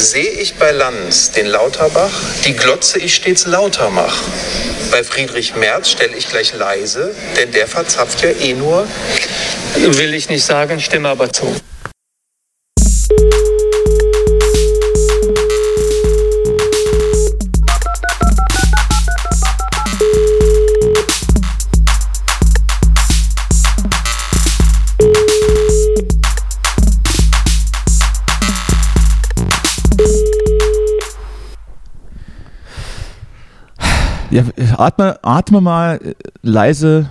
Sehe ich bei Lanz den Lauterbach, die Glotze ich stets lauter mach. Bei Friedrich Merz stelle ich gleich leise, denn der verzapft ja eh nur. Will ich nicht sagen, stimme aber zu. Ja, atme, atme mal äh, leise,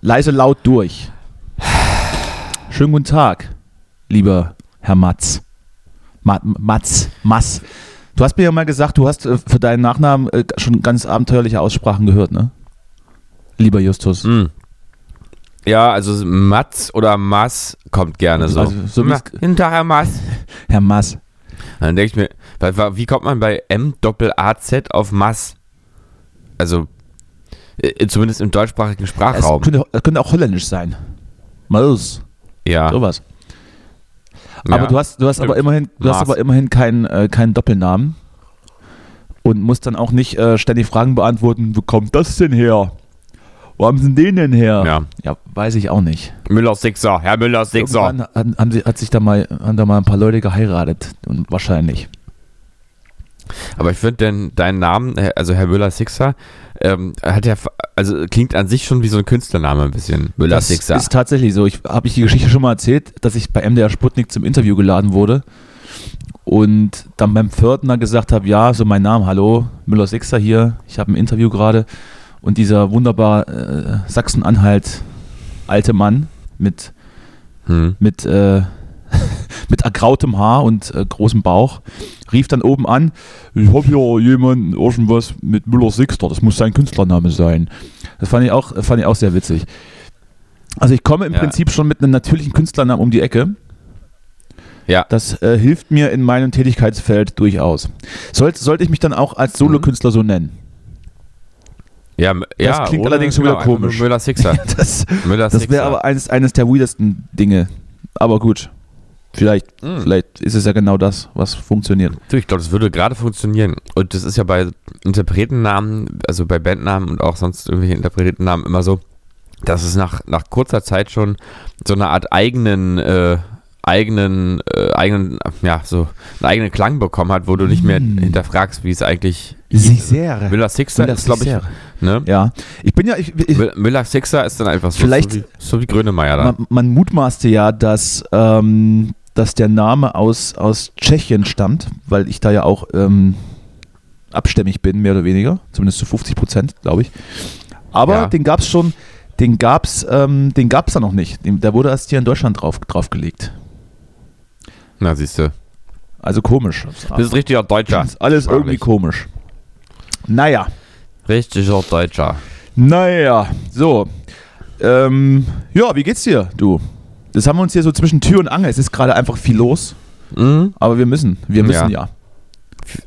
leise laut durch. Schönen guten Tag, lieber Herr Matz. Ma, Matz, Mass. Du hast mir ja mal gesagt, du hast äh, für deinen Nachnamen äh, schon ganz abenteuerliche Aussprachen gehört, ne? Lieber Justus. Hm. Ja, also Matz oder Mass kommt gerne so. Also, so Na, hinterher Mass. Herr Mass. Dann denke ich mir, wie kommt man bei M Doppel A Z auf Mass? Also äh, zumindest im deutschsprachigen Es Sprachraum. könnte, es könnte auch holländisch sein. Maus, ja. sowas. ja. Aber du hast, du hast aber immerhin, du hast aber immerhin keinen, äh, keinen Doppelnamen und musst dann auch nicht äh, ständig Fragen beantworten, wo kommt das denn her? Wo haben sie den denn her? Ja. ja weiß ich auch nicht. Müller Sixer, Herr Müller Sixer. Irgendwann haben, haben sie, hat sich da mal, haben da mal ein paar Leute geheiratet und wahrscheinlich. Aber ich finde denn deinen Namen, also Herr Müller Sixer, ähm, hat ja, also klingt an sich schon wie so ein Künstlername ein bisschen. Müller das ist tatsächlich so. Ich habe ich die Geschichte schon mal erzählt, dass ich bei MDR Sputnik zum Interview geladen wurde und dann beim Pförtner gesagt habe, ja, so mein Name, hallo, Müller Sixer hier, ich habe ein Interview gerade und dieser wunderbar äh, Sachsen-Anhalt alte Mann mit Hm. mit äh, mit ergrautem Haar und äh, großem Bauch rief dann oben an, ich habe hier jemanden irgendwas mit Müller Sixter, das muss sein Künstlername sein. Das fand ich auch fand ich auch sehr witzig. Also ich komme im Ja. Prinzip schon mit einem natürlichen Künstlernamen um die Ecke. Ja. Das äh, hilft mir in meinem Tätigkeitsfeld durchaus. Sollte, sollte ich mich dann auch als Solokünstler so nennen? Ja, m- ja, klingt allerdings schon wieder einfach nur komisch. Müller Sixer. Das, das wäre aber eines, eines der weirdesten Dinge. Aber gut. Vielleicht, Mm. vielleicht ist es ja genau das, was funktioniert. Ich glaube, das würde gerade funktionieren. Und das ist ja bei Interpretennamen, also bei Bandnamen und auch sonst irgendwelche Interpretennamen immer so, dass es nach, nach kurzer Zeit schon so eine Art eigenen, äh, eigenen, äh, eigenen, ja, so einen eigenen Klang bekommen hat, wo du nicht mehr Mm. hinterfragst, wie es eigentlich Sehr. Müller Sixer Müller ist, glaube ich, Sixer. ne? Ja, ich bin ja, ich, ich, Mü- Müller Sixer ist dann einfach so, Vielleicht- so, wie, so wie Grönemeyer da. man, man mutmaßte ja, dass, ähm, dass der Name aus, aus Tschechien stammt, weil ich da ja auch ähm, abstämmig bin, mehr oder weniger, zumindest zu 50 Prozent, glaube ich. Aber Ja. den gab es schon, den gab es ähm, den gab's da noch nicht. Der wurde erst hier in Deutschland drauf, draufgelegt. Na, siehst du. Also komisch. Du bist richtiger Deutscher. ist alles Sprachlich. irgendwie komisch. Naja, Richtiger Deutscher. naja, so. Ähm, ja, wie geht's dir, du? Das haben wir uns hier so zwischen Tür und Angel. Es ist gerade einfach viel los, Mhm. aber wir müssen. Wir müssen ja. Ja.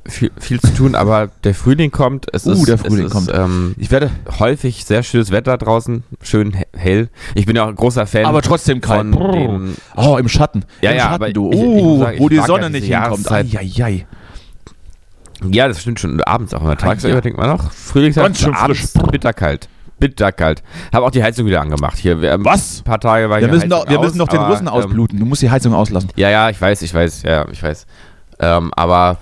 viel, viel zu tun, aber der Frühling kommt. Es Uh, ist, der Frühling es kommt. Ist, ähm, Ich werde, häufig sehr schönes Wetter draußen, schön he- hell. Ich bin ja auch ein großer Fan aber trotzdem kalt. Oh, im Schatten. Ja, Im ja, Schatten, du. Oh, sagen, wo die Sonne nicht hinkommt. Eieiei. Ja, das stimmt schon. Abends auch immer. Tagsüber ja. denkt man noch. Frühlingszeit, abends bitterkalt. Bitterkalt. Habe auch die Heizung wieder angemacht. Hier, wir, Was? Ein paar Tage war Wir hier müssen, doch, wir aus, müssen doch den aber, Russen ähm, ausbluten. Du musst die Heizung auslassen. Ja, ja, ich weiß, ich weiß, ja, ich weiß. Ähm, aber,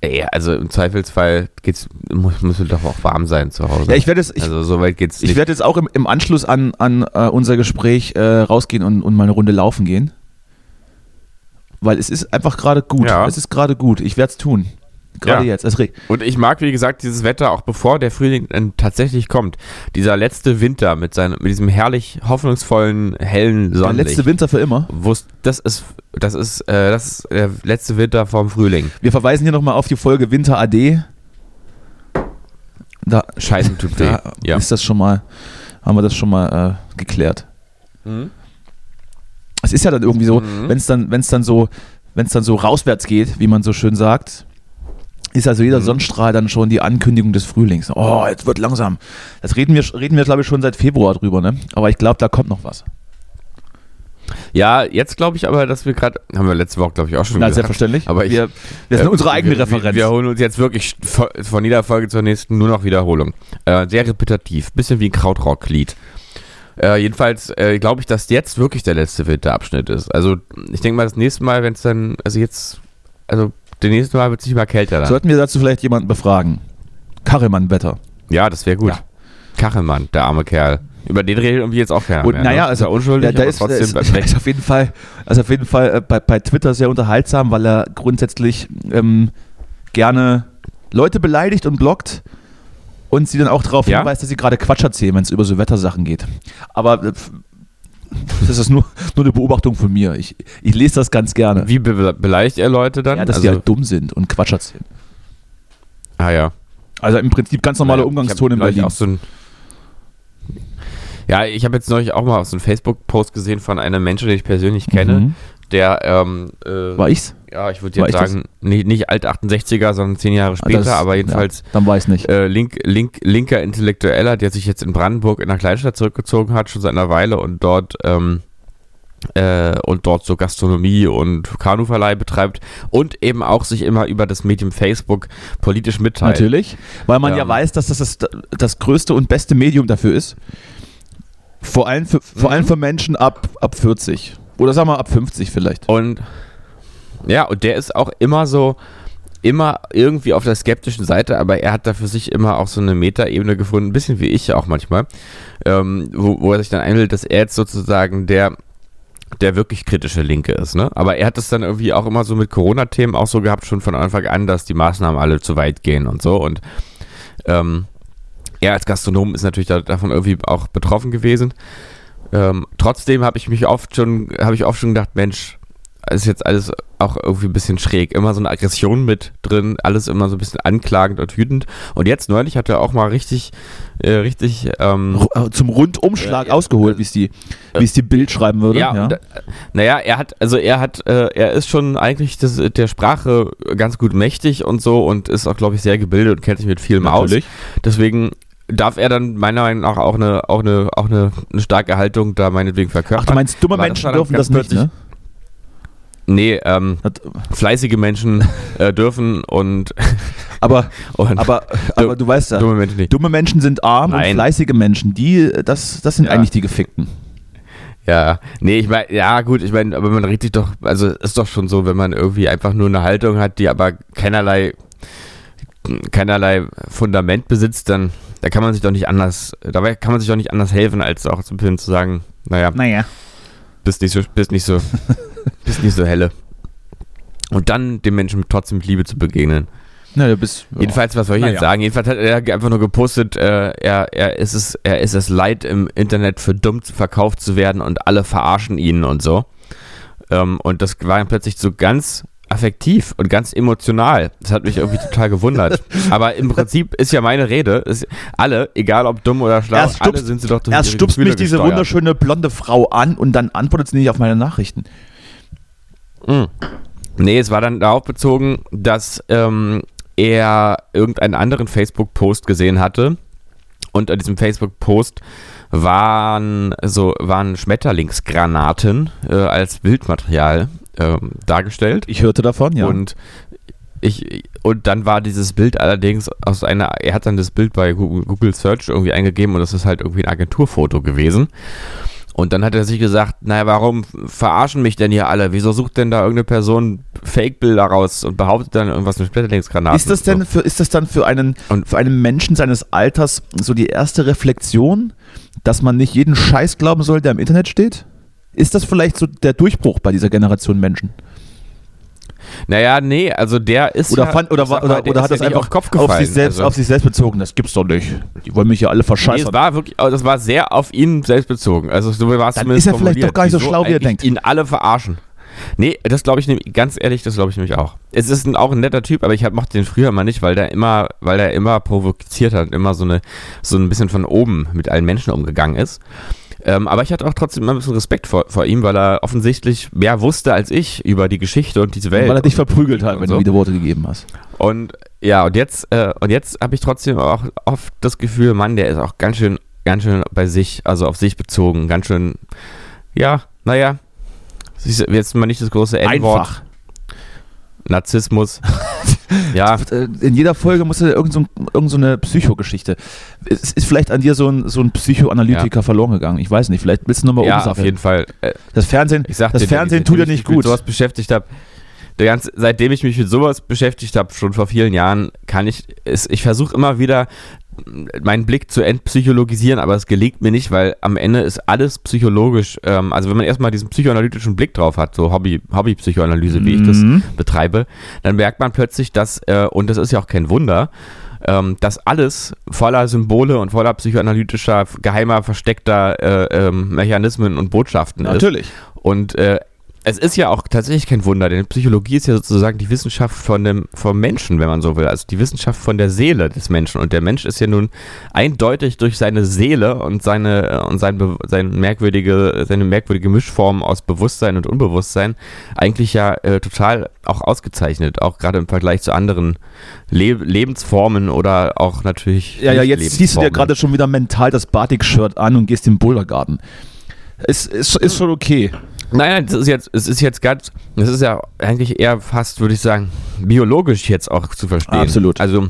ey, also im Zweifelsfall geht's, muss, muss doch auch warm sein zu Hause. Ja, ich werde es, ich, also so weit geht's ich werde jetzt auch im, im Anschluss an, an äh, unser Gespräch äh, rausgehen und, und mal eine Runde laufen gehen. Weil es ist einfach gerade gut. Ja. Es ist gerade gut. Ich werde es tun. Gerade Ja. jetzt. Es regt. Und ich mag, wie gesagt, dieses Wetter auch bevor der Frühling dann tatsächlich kommt. Dieser letzte Winter mit, seinem, mit diesem herrlich hoffnungsvollen, hellen Der Sonnenlicht. letzte Winter für immer. Das ist, das ist, äh, das ist der letzte Winter vorm Frühling. Wir verweisen hier nochmal auf die Folge Winter AD. Da, Scheißen tut weh. da Ja. ist das schon mal, haben wir das schon mal äh, geklärt. Mhm. Es ist ja dann irgendwie so, Mhm. wenn es dann, wenn es dann so, wenn es dann so rauswärts geht, wie man so schön sagt, ist also jeder Mhm. Sonnenstrahl dann schon die Ankündigung des Frühlings. Oh, jetzt wird langsam. Das reden wir, reden wir glaube ich, schon seit Februar drüber, ne? Aber ich glaube, da kommt noch was. Ja, jetzt glaube ich aber, dass wir gerade, haben wir letzte Woche, glaube ich, auch schon Na, gesagt. selbstverständlich. Aber ich, wir, wir sind äh, unsere eigene wir, Referenz. Wir, wir holen uns jetzt wirklich vo- von jeder Folge zur nächsten nur noch Wiederholung. Äh, sehr repetitiv, bisschen wie ein Krautrock-Lied. Äh, jedenfalls äh, glaube ich, dass jetzt wirklich der letzte Winterabschnitt ist. Also ich denke mal, das nächste Mal, wenn es dann, also jetzt, also der nächste Mal wird es nicht mal kälter dann. Sollten wir dazu vielleicht jemanden befragen? Karremann-Wetter. ja, das wäre gut. Ja. Kachelmann, der arme Kerl. Über den redet irgendwie jetzt auch keiner Und mehr. naja, ne? also ist er unschuldig, ja, da ist, trotzdem ist, ist auf jeden Fall, also auf jeden Fall äh, bei, bei Twitter sehr unterhaltsam, weil er grundsätzlich ähm, gerne Leute beleidigt und blockt und sie dann auch darauf Ja? hinweist, dass sie gerade Quatsch erzählen, wenn es über so Wettersachen geht. Aber äh, das ist nur, nur eine Beobachtung von mir. Ich, ich lese das ganz gerne. Wie be beleidigt er Leute dann? ja, dass also, die halt dumm sind und Quatsch erzählen. ah ja. Also im Prinzip ganz normale Naja, Umgangston in Berlin. Auch so ein ja, ich habe jetzt neulich auch mal so einen Facebook-Post gesehen von einem Menschen, den ich persönlich kenne, Mhm. der, ähm, äh, War ich's? Ja, ich würde jetzt sagen, nicht, nicht alt 68er, sondern zehn Jahre später, Das- aber jedenfalls Ja, dann weiß nicht. äh, link, link, linker Intellektueller, der sich jetzt in Brandenburg in einer Kleinstadt zurückgezogen hat, schon seit einer Weile und dort ähm, äh, und dort so Gastronomie und Kanuverleih betreibt und eben auch sich immer über das Medium Facebook politisch mitteilt. Natürlich, weil man ja Ähm. weiß, dass das, das das größte und beste Medium dafür ist. Vor allem für, vor Mhm. allem für Menschen ab, ab 40. Oder sagen wir ab 50 vielleicht. Und ja, und der ist auch immer so, immer irgendwie auf der skeptischen Seite, aber er hat da für sich immer auch so eine Metaebene gefunden, ein bisschen wie ich auch manchmal, ähm, wo, wo er sich dann einbildet, dass er jetzt sozusagen der der wirklich kritische Linke ist, ne? Aber er hat es dann irgendwie auch immer so mit Corona-Themen auch so gehabt, schon von Anfang an, dass die Maßnahmen alle zu weit gehen und so. Und ähm, er als Gastronom ist natürlich da, davon irgendwie auch betroffen gewesen. Ähm, trotzdem habe ich mich oft schon, habe ich oft schon gedacht, Mensch, ist jetzt alles auch irgendwie ein bisschen schräg. Immer so eine Aggression mit drin, alles immer so ein bisschen anklagend und wütend. Und jetzt neulich hat er auch mal richtig, äh, richtig, ähm, äh, Zum Rundumschlag Äh, ja, ausgeholt, wie es die, wie es die Bild schreiben würde. Ja, und, äh, naja, er hat, also er hat, äh, er ist schon eigentlich das, der Sprache ganz gut mächtig und so und ist auch, glaube ich, sehr gebildet und kennt sich mit vielem Natürlich. aus. Deswegen darf er dann meiner Meinung nach auch eine, auch eine, auch eine, eine starke Haltung da meinetwegen verkörpern. Ach, du meinst, dumme Menschen dürfen das nicht, plötzlich- ne? Nee, ähm, fleißige Menschen äh, dürfen und, aber, und aber, aber du weißt ja, dumme Menschen nicht. dumme Menschen sind arm Nein. und fleißige Menschen, die, das, das sind Ja. eigentlich die Gefickten. Ja, nee, ich meine, ja gut, ich meine, aber man richtig doch, also ist doch schon so, wenn man irgendwie einfach nur eine Haltung hat, die aber keinerlei, keinerlei Fundament besitzt, dann da kann man sich doch nicht anders, dabei kann man sich doch nicht anders helfen, als auch zu, zu sagen, naja, Naja. Bist nicht so, bist nicht so, bist nicht so helle. Und dann dem Menschen trotzdem mit Liebe zu begegnen. Na, du bist, ja. Jedenfalls, was soll ich Na jetzt ja. sagen? Jedenfalls hat er einfach nur gepostet, äh, er, er, ist es, er ist es leid, im Internet für dumm verkauft zu werden und alle verarschen ihn und so. Ähm, und das war dann plötzlich so ganz affektiv und ganz emotional. Das hat mich irgendwie total gewundert. Aber im Prinzip ist ja meine Rede, ist, alle, egal ob dumm oder schlau, Erst alle stupst- sind sie doch durch Erst stupst Gefühle mich diese gesteuert. wunderschöne blonde Frau an und dann antwortet sie nicht auf meine Nachrichten. Mm. Nee, es war dann darauf bezogen, dass ähm, er irgendeinen anderen Facebook-Post gesehen hatte. Und an diesem Facebook-Post waren so waren Schmetterlingsgranaten äh, als Bildmaterial ähm, dargestellt. Ich hörte davon, ja. Und ich und dann war dieses Bild allerdings aus einer, er hat dann das Bild bei Google, Google Search irgendwie eingegeben und das ist halt irgendwie ein Agenturfoto gewesen. Und dann hat er sich gesagt, naja, warum verarschen mich denn hier alle? Wieso sucht denn da irgendeine Person Fake-Bilder raus und behauptet dann irgendwas mit Schmetterlingsgranaten? Ist das denn für, ist das dann für einen, Und- für einen Menschen seines Alters so die erste Reflexion, dass man nicht jeden Scheiß glauben soll, der im Internet steht? Ist das vielleicht so der Durchbruch bei dieser Generation Menschen? Naja, nee, also der ist Oder, ja, fand, oder, mal, oder, der oder hat ja das nicht einfach auf Kopf auf gefallen. sich, selbst, also. auf sich selbst bezogen? Das gibt's doch nicht. Die wollen mich ja alle Nee, verscheißen. es war wirklich, also das war sehr auf ihn selbst bezogen. Also so war es Dann ist er vielleicht doch gar nicht so schlau, wie er denkt. ihn alle verarschen. Nee, das glaube ich nämlich, ganz ehrlich, das glaube ich nämlich auch. Es ist ein, auch ein netter Typ, aber ich hab, mochte den früher mal nicht, weil der immer, weil der immer provoziert hat, immer so eine, so ein bisschen von oben mit allen Menschen umgegangen ist. Ähm, aber ich hatte auch trotzdem immer ein bisschen Respekt vor, vor ihm, weil er offensichtlich mehr wusste als ich über die Geschichte und diese Welt. weil er dich und- verprügelt hat, und wenn so. du wieder Worte gegeben hast. Und ja, und jetzt, äh, und jetzt habe ich trotzdem auch oft das Gefühl, Mann, der ist auch ganz schön, ganz schön bei sich, also auf sich bezogen, ganz schön, ja, naja, Jetzt mal nicht das große N-Wort. Einfach. Narzissmus. ja, Äh, In jeder Folge muss ja irgend so, irgend so eine Psychogeschichte. Es ist vielleicht an dir so ein, so ein Psychoanalytiker verloren gegangen. Ich weiß nicht. Vielleicht bist du nochmal ja Ursache. auf jeden Fall. Äh, Das Fernsehen, das dir, Fernsehen tut ja nicht gut. Mit sowas beschäftigt habe. Ganze, seitdem ich mich mit sowas beschäftigt habe, schon vor vielen Jahren, kann ich, es, ich versuche immer wieder meinen Blick zu entpsychologisieren, aber es gelingt mir nicht, weil am Ende ist alles psychologisch. Ähm, also wenn man erstmal diesen psychoanalytischen Blick drauf hat, so Hobby, Hobby-Psychoanalyse, wie ich das Mhm. betreibe, dann merkt man plötzlich, dass, äh, und das ist ja auch kein Wunder, ähm, dass alles voller Symbole und voller psychoanalytischer, geheimer, versteckter äh, ähm, Mechanismen und Botschaften ist. Natürlich. Und äh, es ist ja auch tatsächlich kein Wunder, denn Psychologie ist ja sozusagen die Wissenschaft von dem, vom Menschen, wenn man so will. Also die Wissenschaft von der Seele des Menschen. Und der Mensch ist ja nun eindeutig durch seine Seele und seine äh, und sein, sein merkwürdige, seine merkwürdige Mischform aus Bewusstsein und Unbewusstsein eigentlich ja äh, total auch ausgezeichnet, auch gerade im Vergleich zu anderen Le Lebensformen oder auch natürlich. Ja, ja, jetzt ziehst du dir gerade schon wieder mental das Batik-Shirt an und gehst in den Bouldergarten. Es ist, ist schon okay. Nein, nein, das ist jetzt, es ist jetzt ganz, das ist ja eigentlich eher fast, würde ich sagen, biologisch jetzt auch zu verstehen. Absolut. Also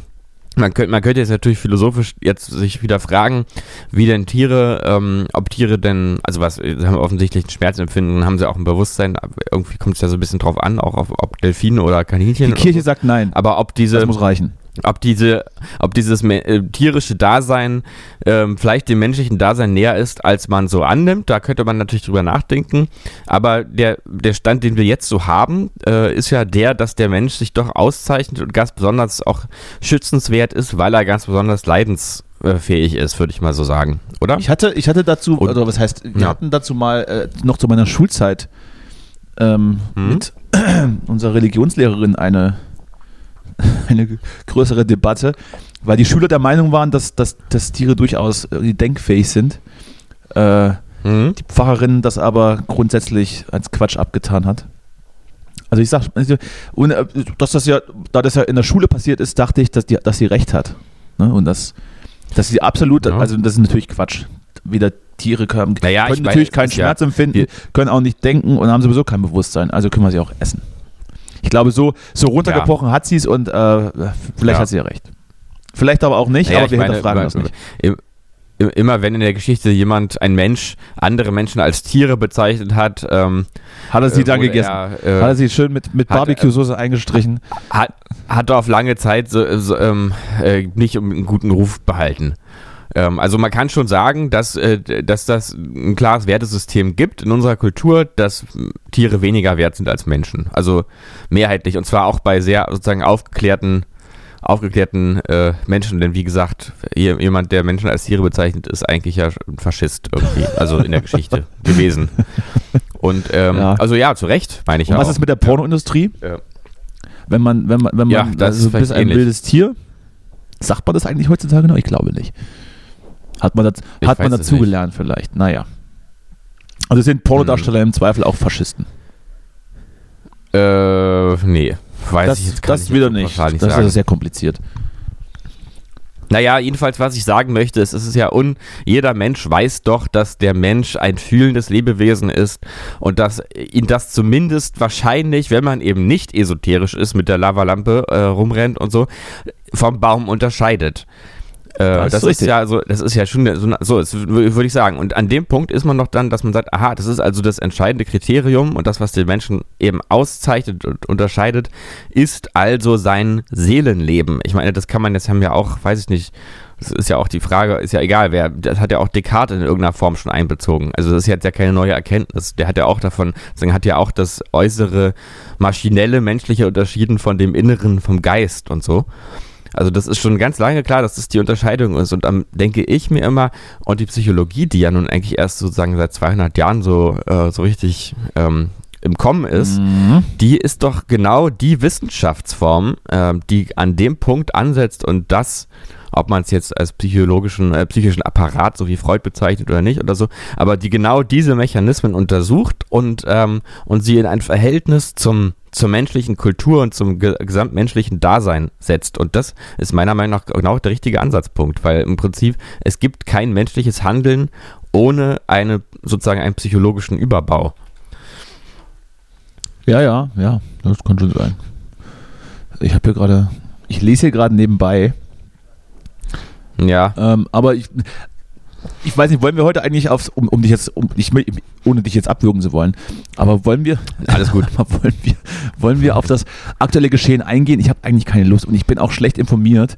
man könnte, man könnte jetzt natürlich philosophisch jetzt sich wieder fragen, wie denn Tiere, ähm, ob Tiere denn, also was, sie haben offensichtlich ein Schmerzempfinden, haben sie auch ein Bewusstsein, irgendwie kommt es ja so ein bisschen drauf an, auch auf, ob Delfine oder Kaninchen. Die Kirche so. sagt nein. aber ob diese, Das muss reichen. Ob diese, ob dieses äh, tierische Dasein ähm, vielleicht dem menschlichen Dasein näher ist, als man so annimmt, da könnte man natürlich drüber nachdenken. Aber der, der Stand, den wir jetzt so haben, äh, ist ja der, dass der Mensch sich doch auszeichnet und ganz besonders auch schützenswert ist, weil er ganz besonders leidensfähig ist, würde ich mal so sagen, oder? Ich hatte, ich hatte dazu, oder was heißt, wir Ja. hatten dazu mal äh, noch zu meiner Schulzeit ähm, Mhm. mit unserer Religionslehrerin eine, eine größere Debatte, weil die Schüler der Meinung waren, dass, dass, dass Tiere durchaus denkfähig sind. Äh, Mhm. die Pfarrerin das aber grundsätzlich als Quatsch abgetan hat. Also ich sag, also, und, äh, dass das ja, da das ja in der Schule passiert ist, dachte ich, dass, die, dass sie recht hat. Ne? Und das, dass sie absolut, Ja. also das ist natürlich Quatsch. Weder Tiere können, Naja, können ich meine, natürlich es keinen ist ja- Schmerz empfinden, können auch nicht denken und haben sowieso kein Bewusstsein. Also können wir sie auch essen. Ich glaube, so, so runtergebrochen hat sie es und äh, vielleicht Ja. hat sie ja recht. Vielleicht aber auch nicht, Naja, aber wir meine, hinterfragen immer- das nicht. im- im- Immer wenn in der Geschichte jemand, ein Mensch, andere Menschen als Tiere bezeichnet hat, ähm, Hat er sie äh, dann gegessen? Er, äh, hat er sie schön mit, mit äh, Barbecue-Soße eingestrichen? hat, hat er auf lange Zeit so, so, ähm, äh, nicht einen guten Ruf behalten. Ähm, also man kann schon sagen, dass, äh, dass das ein klares Wertesystem gibt in unserer Kultur, dass Tiere weniger wert sind als Menschen. Also mehrheitlich und zwar auch bei sehr sozusagen aufgeklärten aufgeklärten äh, Menschen, denn wie gesagt, je- jemand, der Menschen als Tiere bezeichnet, ist eigentlich ja ein Faschist irgendwie, also in der Geschichte gewesen. Und ähm, Ja. also ja, zu Recht, meine ich Und ja was auch. ist mit der Pornoindustrie? Ja. Wenn man, wenn man, wenn man, Ja, das ist also bist ein ähnlich. wildes Tier, sagt man das eigentlich heutzutage noch? Ich glaube nicht. Hat man, das, Ich hat man dazugelernt vielleicht? Naja. Also sind Pornodarsteller im Zweifel auch Faschisten. Äh, nee. Weiß Das, ich jetzt gar das nicht wieder nicht. pauschal Das sagen. ist sehr kompliziert. Naja, jedenfalls, was ich sagen möchte, ist, es ist ja un, jeder Mensch weiß doch, dass der Mensch ein fühlendes Lebewesen ist und dass ihn das zumindest wahrscheinlich, wenn man eben nicht esoterisch ist, mit der Lavalampe äh, rumrennt und so, vom Baum unterscheidet. Äh, Das ist das ist richtig. ja so, das ist ja schon so, so würde ich sagen. Und an dem Punkt ist man doch dann, dass man sagt, aha, das ist also das entscheidende Kriterium und das, was den Menschen eben auszeichnet und unterscheidet, ist also sein Seelenleben. Ich meine, das kann man jetzt haben ja auch, weiß ich nicht, das ist ja auch die Frage, ist ja egal, wer, das hat ja auch Descartes in irgendeiner Form schon einbezogen. Also das ist jetzt ja keine neue Erkenntnis. Der hat ja auch davon, deswegen hat ja auch das äußere maschinelle, menschliche unterschieden von dem Inneren, vom Geist und so. Also das ist schon ganz lange klar, dass das die Unterscheidung ist. Und dann denke ich mir immer, und die Psychologie, die ja nun eigentlich erst sozusagen seit 200 Jahren so, äh, so richtig ähm, im Kommen ist, Mhm. die ist doch genau die Wissenschaftsform, ähm, die an dem Punkt ansetzt und das, ob man es jetzt als psychologischen, äh, psychischen Apparat, so wie Freud bezeichnet oder nicht oder so, aber die genau diese Mechanismen untersucht und, ähm, und sie in ein Verhältnis zum, zur menschlichen Kultur und zum ge gesamtmenschlichen Dasein setzt. Und das ist meiner Meinung nach genau der richtige Ansatzpunkt, weil im Prinzip es gibt kein menschliches Handeln ohne eine sozusagen einen psychologischen Überbau. Ja, ja, ja, das kann schon sein. Ich habe hier gerade, ich lese hier gerade nebenbei, Ja. ähm, aber ich, ich weiß nicht, wollen wir heute eigentlich aufs, um, um dich jetzt, um, ich, ohne dich jetzt abwürgen zu wollen, aber wollen wir, Alles gut. wollen wir, wollen wir auf das aktuelle Geschehen eingehen? Ich habe eigentlich keine Lust und ich bin auch schlecht informiert,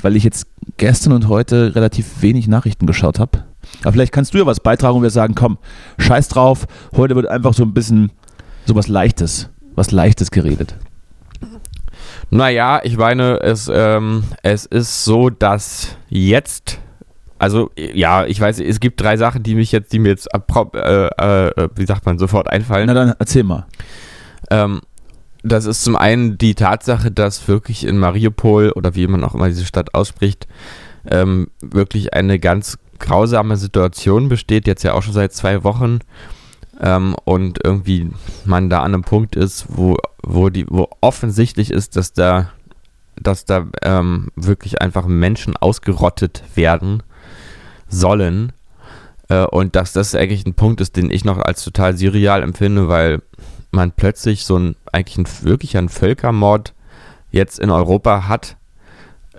weil ich jetzt gestern und heute relativ wenig Nachrichten geschaut habe. Aber vielleicht kannst du ja was beitragen und wir sagen, komm, scheiß drauf, heute wird einfach so ein bisschen so was Leichtes, was Leichtes geredet. Naja, ich meine, es, ähm, es ist so, dass jetzt, also ja, ich weiß, es gibt drei Sachen, die mich jetzt, die mir jetzt, äh, äh, wie sagt man, sofort einfallen. Na dann erzähl mal. Ähm, das ist zum einen die Tatsache, dass wirklich in Mariupol oder wie man auch immer diese Stadt ausspricht, ähm, wirklich eine ganz grausame Situation besteht, jetzt ja auch schon seit zwei Wochen. Ähm, und irgendwie man da an einem Punkt ist, wo, wo, die, wo offensichtlich ist, dass da, dass da ähm, wirklich einfach Menschen ausgerottet werden sollen. Äh, und dass das eigentlich ein Punkt ist, den ich noch als total surreal empfinde, weil man plötzlich so ein, eigentlich ein, wirklich ein Völkermord jetzt in Europa hat.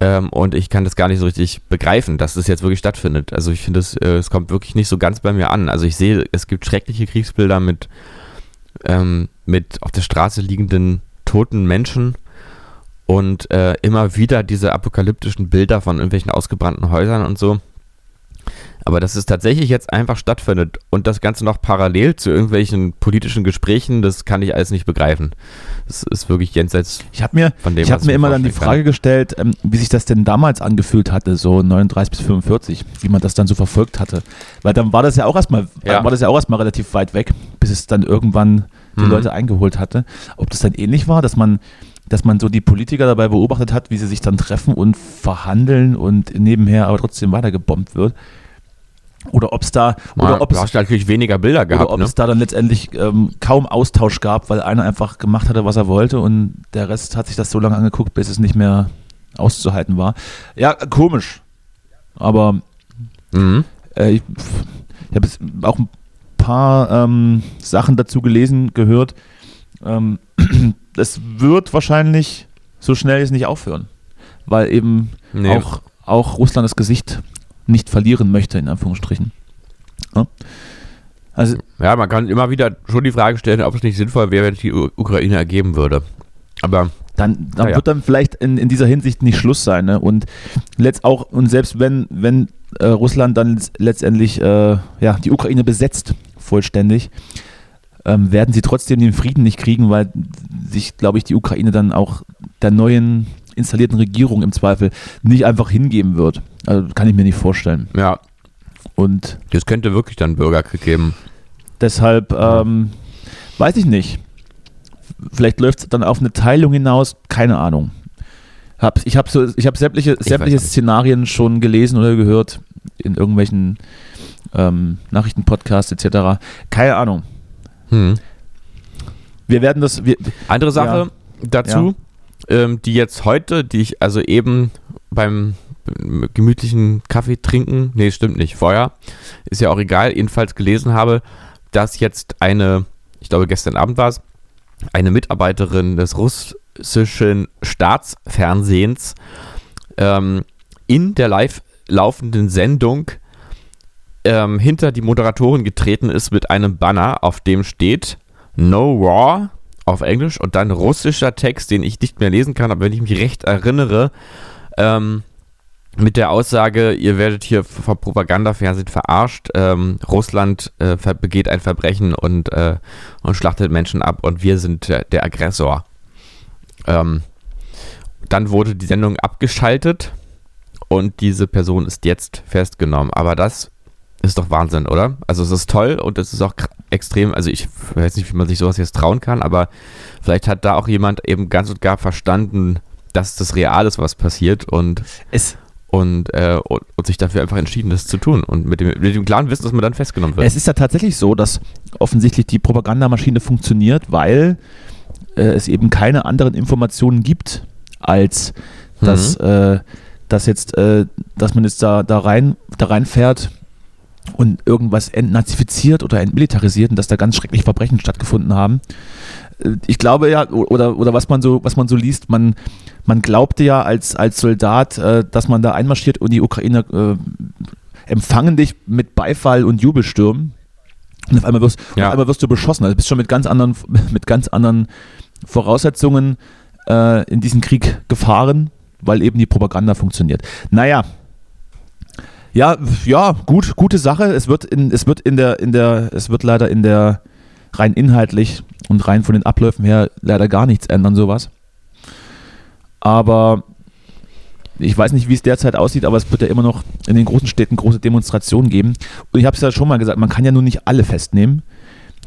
Ähm, und ich kann das gar nicht so richtig begreifen, dass das jetzt wirklich stattfindet. Also ich finde, es, äh, es kommt wirklich nicht so ganz bei mir an. Also ich sehe, es gibt schreckliche Kriegsbilder mit, ähm, mit auf der Straße liegenden toten Menschen und äh, immer wieder diese apokalyptischen Bilder von irgendwelchen ausgebrannten Häusern und so. Aber dass es tatsächlich jetzt einfach stattfindet und das Ganze noch parallel zu irgendwelchen politischen Gesprächen, das kann ich alles nicht begreifen. Das ist wirklich jenseits Ich habe mir, von dem, ich was hab mir immer dann die Frage gestellt, ähm, wie sich das denn damals angefühlt hatte, so 39 bis 45, wie man das dann so verfolgt hatte. Weil dann war das ja auch erstmal, Ja. war das ja auch erstmal relativ weit weg, bis es dann irgendwann die Mhm. Leute eingeholt hatte. Ob das dann ähnlich war, dass man, dass man so die Politiker dabei beobachtet hat, wie sie sich dann treffen und verhandeln und nebenher aber trotzdem weiter gebombt wird. Oder ob es da, oder ob du es hast natürlich weniger Bilder oder gehabt, ob ne? es da dann letztendlich ähm, kaum Austausch gab, weil einer einfach gemacht hatte, was er wollte und der Rest hat sich das so lange angeguckt, bis es nicht mehr auszuhalten war. Ja, komisch. Aber Mhm. äh, ich, ich habe auch ein paar ähm, Sachen dazu gelesen, gehört. Ähm, es wird wahrscheinlich so schnell jetzt nicht aufhören, weil eben Nee. auch, auch Russland das Gesicht nicht verlieren möchte, in Anführungsstrichen. Ja. Also Ja, man kann immer wieder schon die Frage stellen, ob es nicht sinnvoll wäre, wenn es die Ukraine ergeben würde. Aber dann, dann Ja, wird dann vielleicht in, in dieser Hinsicht nicht Schluss sein. Ne? Und letzt auch, und selbst wenn, wenn äh, Russland dann letz- letztendlich äh, ja, die Ukraine besetzt, vollständig, ähm, werden sie trotzdem den Frieden nicht kriegen, weil sich, glaube ich, die Ukraine dann auch der neuen installierten Regierung im Zweifel nicht einfach hingeben wird. Also kann ich mir nicht vorstellen. ja, Und das könnte wirklich dann Bürgerkrieg geben. Deshalb ähm, weiß ich nicht. Vielleicht läuft es dann auf eine Teilung hinaus, keine Ahnung. Hab, ich habe so, ich hab sämtliche, sämtliche. Szenarien schon gelesen oder gehört in irgendwelchen ähm, Nachrichtenpodcasts etc. Keine Ahnung. Hm. Wir werden das. Wir, Andere Sache dazu, ähm, die jetzt heute, die ich also eben beim gemütlichen Kaffee trinken, nee, stimmt nicht, vorher, ist ja auch egal, jedenfalls gelesen habe, dass jetzt eine, ich glaube gestern Abend war es, eine Mitarbeiterin des russischen Staatsfernsehens ähm, in der live laufenden Sendung ähm, hinter die Moderatorin getreten ist mit einem Banner, auf dem steht No War auf Englisch und dann russischer Text, den ich nicht mehr lesen kann, aber wenn ich mich recht erinnere, ähm, mit der Aussage, ihr werdet hier vom Propagandafernsehen verarscht, ähm, Russland äh, begeht ein Verbrechen und, äh, und schlachtet Menschen ab und wir sind der, der Aggressor. Ähm, dann wurde die Sendung abgeschaltet und diese Person ist jetzt festgenommen. Aber das ist doch Wahnsinn, oder? Also es ist toll und es ist auch extrem, also ich weiß nicht, wie man sich sowas jetzt trauen kann, aber vielleicht hat da auch jemand eben ganz und gar verstanden, dass das real ist, was passiert und, es, und, äh, und, und sich dafür einfach entschieden, das zu tun und mit dem, mit dem klaren Wissen, dass man dann festgenommen wird. es ist ja tatsächlich so, dass offensichtlich die Propagandamaschine funktioniert, weil äh, es eben keine anderen Informationen gibt, als dass, äh, dass jetzt, äh, dass man jetzt da, da rein, da reinfährt und irgendwas entnazifiziert oder entmilitarisiert und dass da ganz schreckliche Verbrechen stattgefunden haben. ich glaube ja, oder, oder was man so, was man so liest, man, man glaubte ja als, als Soldat, äh, dass man da einmarschiert und die Ukrainer äh, empfangen dich mit Beifall und Jubelstürmen. Und auf einmal wirst, Ja. auf einmal wirst du beschossen. Also bist schon mit ganz anderen, mit ganz anderen Voraussetzungen äh, in diesen Krieg gefahren, weil eben die Propaganda funktioniert. Naja. Ja, ja, gut, gute Sache. Es wird in, es wird in der, in der, es wird leider in der rein inhaltlich und rein von den Abläufen her leider gar nichts ändern, sowas. Aber ich weiß nicht, wie es derzeit aussieht, aber es wird ja immer noch in den großen Städten große Demonstrationen geben. Und ich habe es ja schon mal gesagt, man kann ja nun nicht alle festnehmen.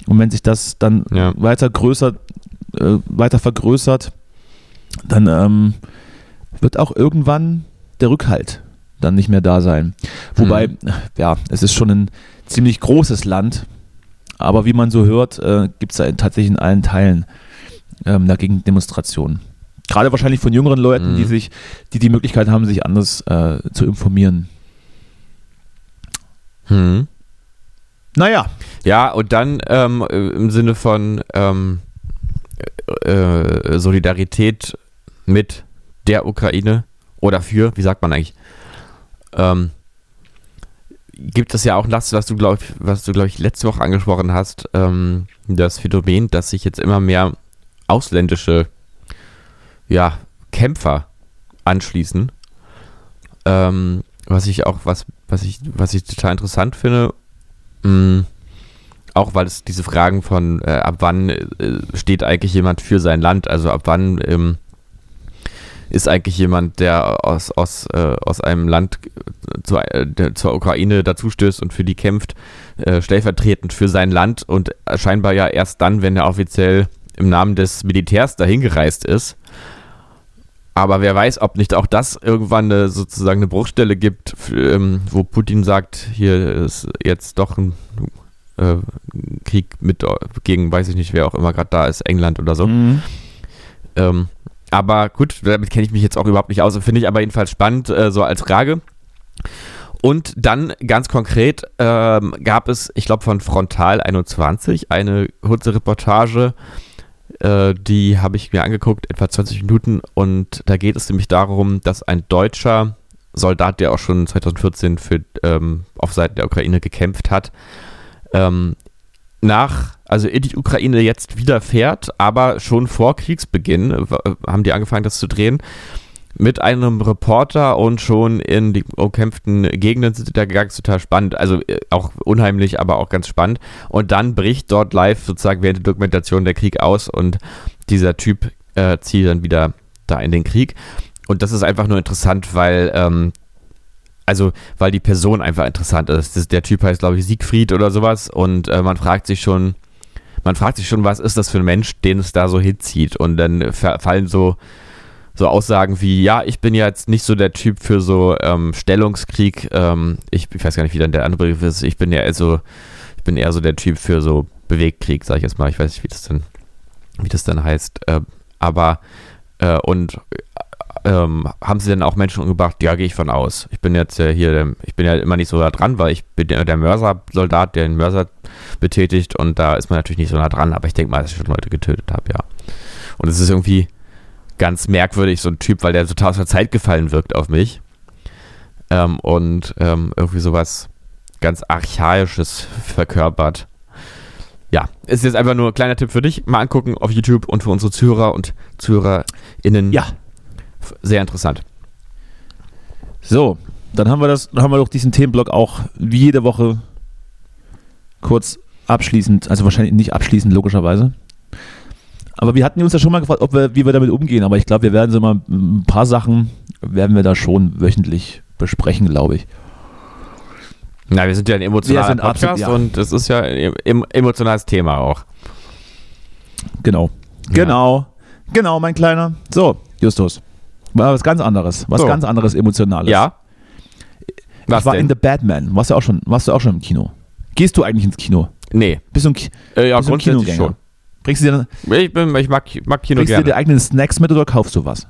Und wenn sich das dann Ja. weiter größer, äh, weiter vergrößert, dann ähm, wird auch irgendwann der Rückhalt dann nicht mehr da sein. Wobei, ja, es ist schon ein ziemlich großes Land, aber wie man so hört, äh, gibt es da in, tatsächlich in allen Teilen ähm, dagegen Demonstrationen. Gerade wahrscheinlich von jüngeren Leuten, Mhm. die sich, die die Möglichkeit haben, sich anders äh, zu informieren. Hm. Naja, Ja, und dann ähm, im Sinne von ähm, äh, Solidarität mit der Ukraine oder für, wie sagt man eigentlich, ähm, gibt es ja auch das, was du glaube was du glaube ich letzte Woche angesprochen hast, ähm, das Phänomen, dass sich jetzt immer mehr ausländische ja, Kämpfer anschließen. Ähm, was ich auch, was, was ich, was ich total interessant finde, mh, auch weil es diese Fragen von äh, ab wann äh, steht eigentlich jemand für sein Land, also ab wann ähm, ist eigentlich jemand, der aus, aus, äh, aus einem Land äh, zur, äh, zur Ukraine dazustößt und für die kämpft, äh, stellvertretend für sein Land und scheinbar ja erst dann, wenn er offiziell im Namen des Militärs dahin gereist ist. Aber wer weiß, ob nicht auch das irgendwann eine, sozusagen eine Bruchstelle gibt, ähm, wo Putin sagt, hier ist jetzt doch ein äh, Krieg mit gegen, weiß ich nicht, wer auch immer gerade da ist, England oder so. mhm. Ähm, aber gut, damit kenne ich mich jetzt auch überhaupt nicht aus. Finde ich aber jedenfalls spannend, äh, so als Frage. Und dann ganz konkret ähm, gab es, ich glaube, von Frontal 21 eine kurze Reportage, äh, die habe ich mir angeguckt, etwa 20 Minuten. Und da geht es nämlich darum, dass ein deutscher Soldat, der auch schon 2014 für, ähm, auf Seiten der Ukraine gekämpft hat, ähm, nach, also in die Ukraine jetzt wieder fährt, aber schon vor Kriegsbeginn äh, haben die angefangen, das zu drehen, mit einem Reporter und schon in die umkämpften Gegenden sind da gegangen, total spannend, also äh, auch unheimlich, aber auch ganz spannend. Und dann bricht dort live sozusagen während der Dokumentation der Krieg aus und dieser Typ äh, zieht dann wieder da in den Krieg. Und das ist einfach nur interessant, weil ähm, also weil die Person einfach interessant ist. Das, der Typ heißt, glaube ich, Siegfried oder sowas. Und äh, man fragt sich schon, man fragt sich schon, was ist das für ein Mensch, den es da so hinzieht? Und dann fa- fallen so so Aussagen wie, ja, ich bin ja jetzt nicht so der Typ für so ähm, Stellungskrieg, ähm, ich, ich weiß gar nicht, wie dann der andere Begriff ist, ich bin ja eher so, ich bin eher so der Typ für so Bewegkrieg, sage ich jetzt mal, ich weiß nicht, wie das denn, wie das dann heißt, äh, aber äh, und ähm, haben sie denn auch Menschen umgebracht? Ja, gehe ich von aus. Ich bin jetzt äh, hier, der- ich bin ja immer nicht so da dran, weil ich bin ja der Mörsersoldat, der den Mörser betätigt und da ist man natürlich nicht so nah dran, aber ich denke mal, dass ich schon Leute getötet habe, ja. Und es ist irgendwie ganz merkwürdig, so ein Typ, weil der total aus der Zeit gefallen wirkt auf mich. Ähm, und ähm, irgendwie sowas ganz Archaisches verkörpert. Ja, ist jetzt einfach nur ein kleiner Tipp für dich. Mal angucken auf YouTube und für unsere Zuhörer und ZuhörerInnen. ja. Sehr interessant. So, dann haben wir das, dann haben wir doch diesen Themenblock auch wie jede Woche kurz abschließend, also wahrscheinlich nicht abschließend, logischerweise. Aber wir hatten uns ja schon mal gefragt, ob wir, wie wir damit umgehen, aber ich glaube, wir werden so mal ein paar Sachen werden wir da schon wöchentlich besprechen, glaube ich. Na, wir sind ja ein emotionaler Podcast absolut, ja. und das ist ja ein em- emotionales Thema auch. Genau. Ja. Genau. Genau, mein Kleiner. So, Justus. War was ganz anderes. Was So. ganz anderes Emotionales. Ja. Was ich war denn? in The Batman. Warst du auch schon, warst du auch schon im Kino? Gehst du eigentlich ins Kino? nee. Bist du ein, Ki- Äh, ja, bist du ein Kinogänger? schon. Bringst du dir, Ich, bin, ich mag, mag Kino bringst du dir die eigenen Snacks mit oder kaufst du was?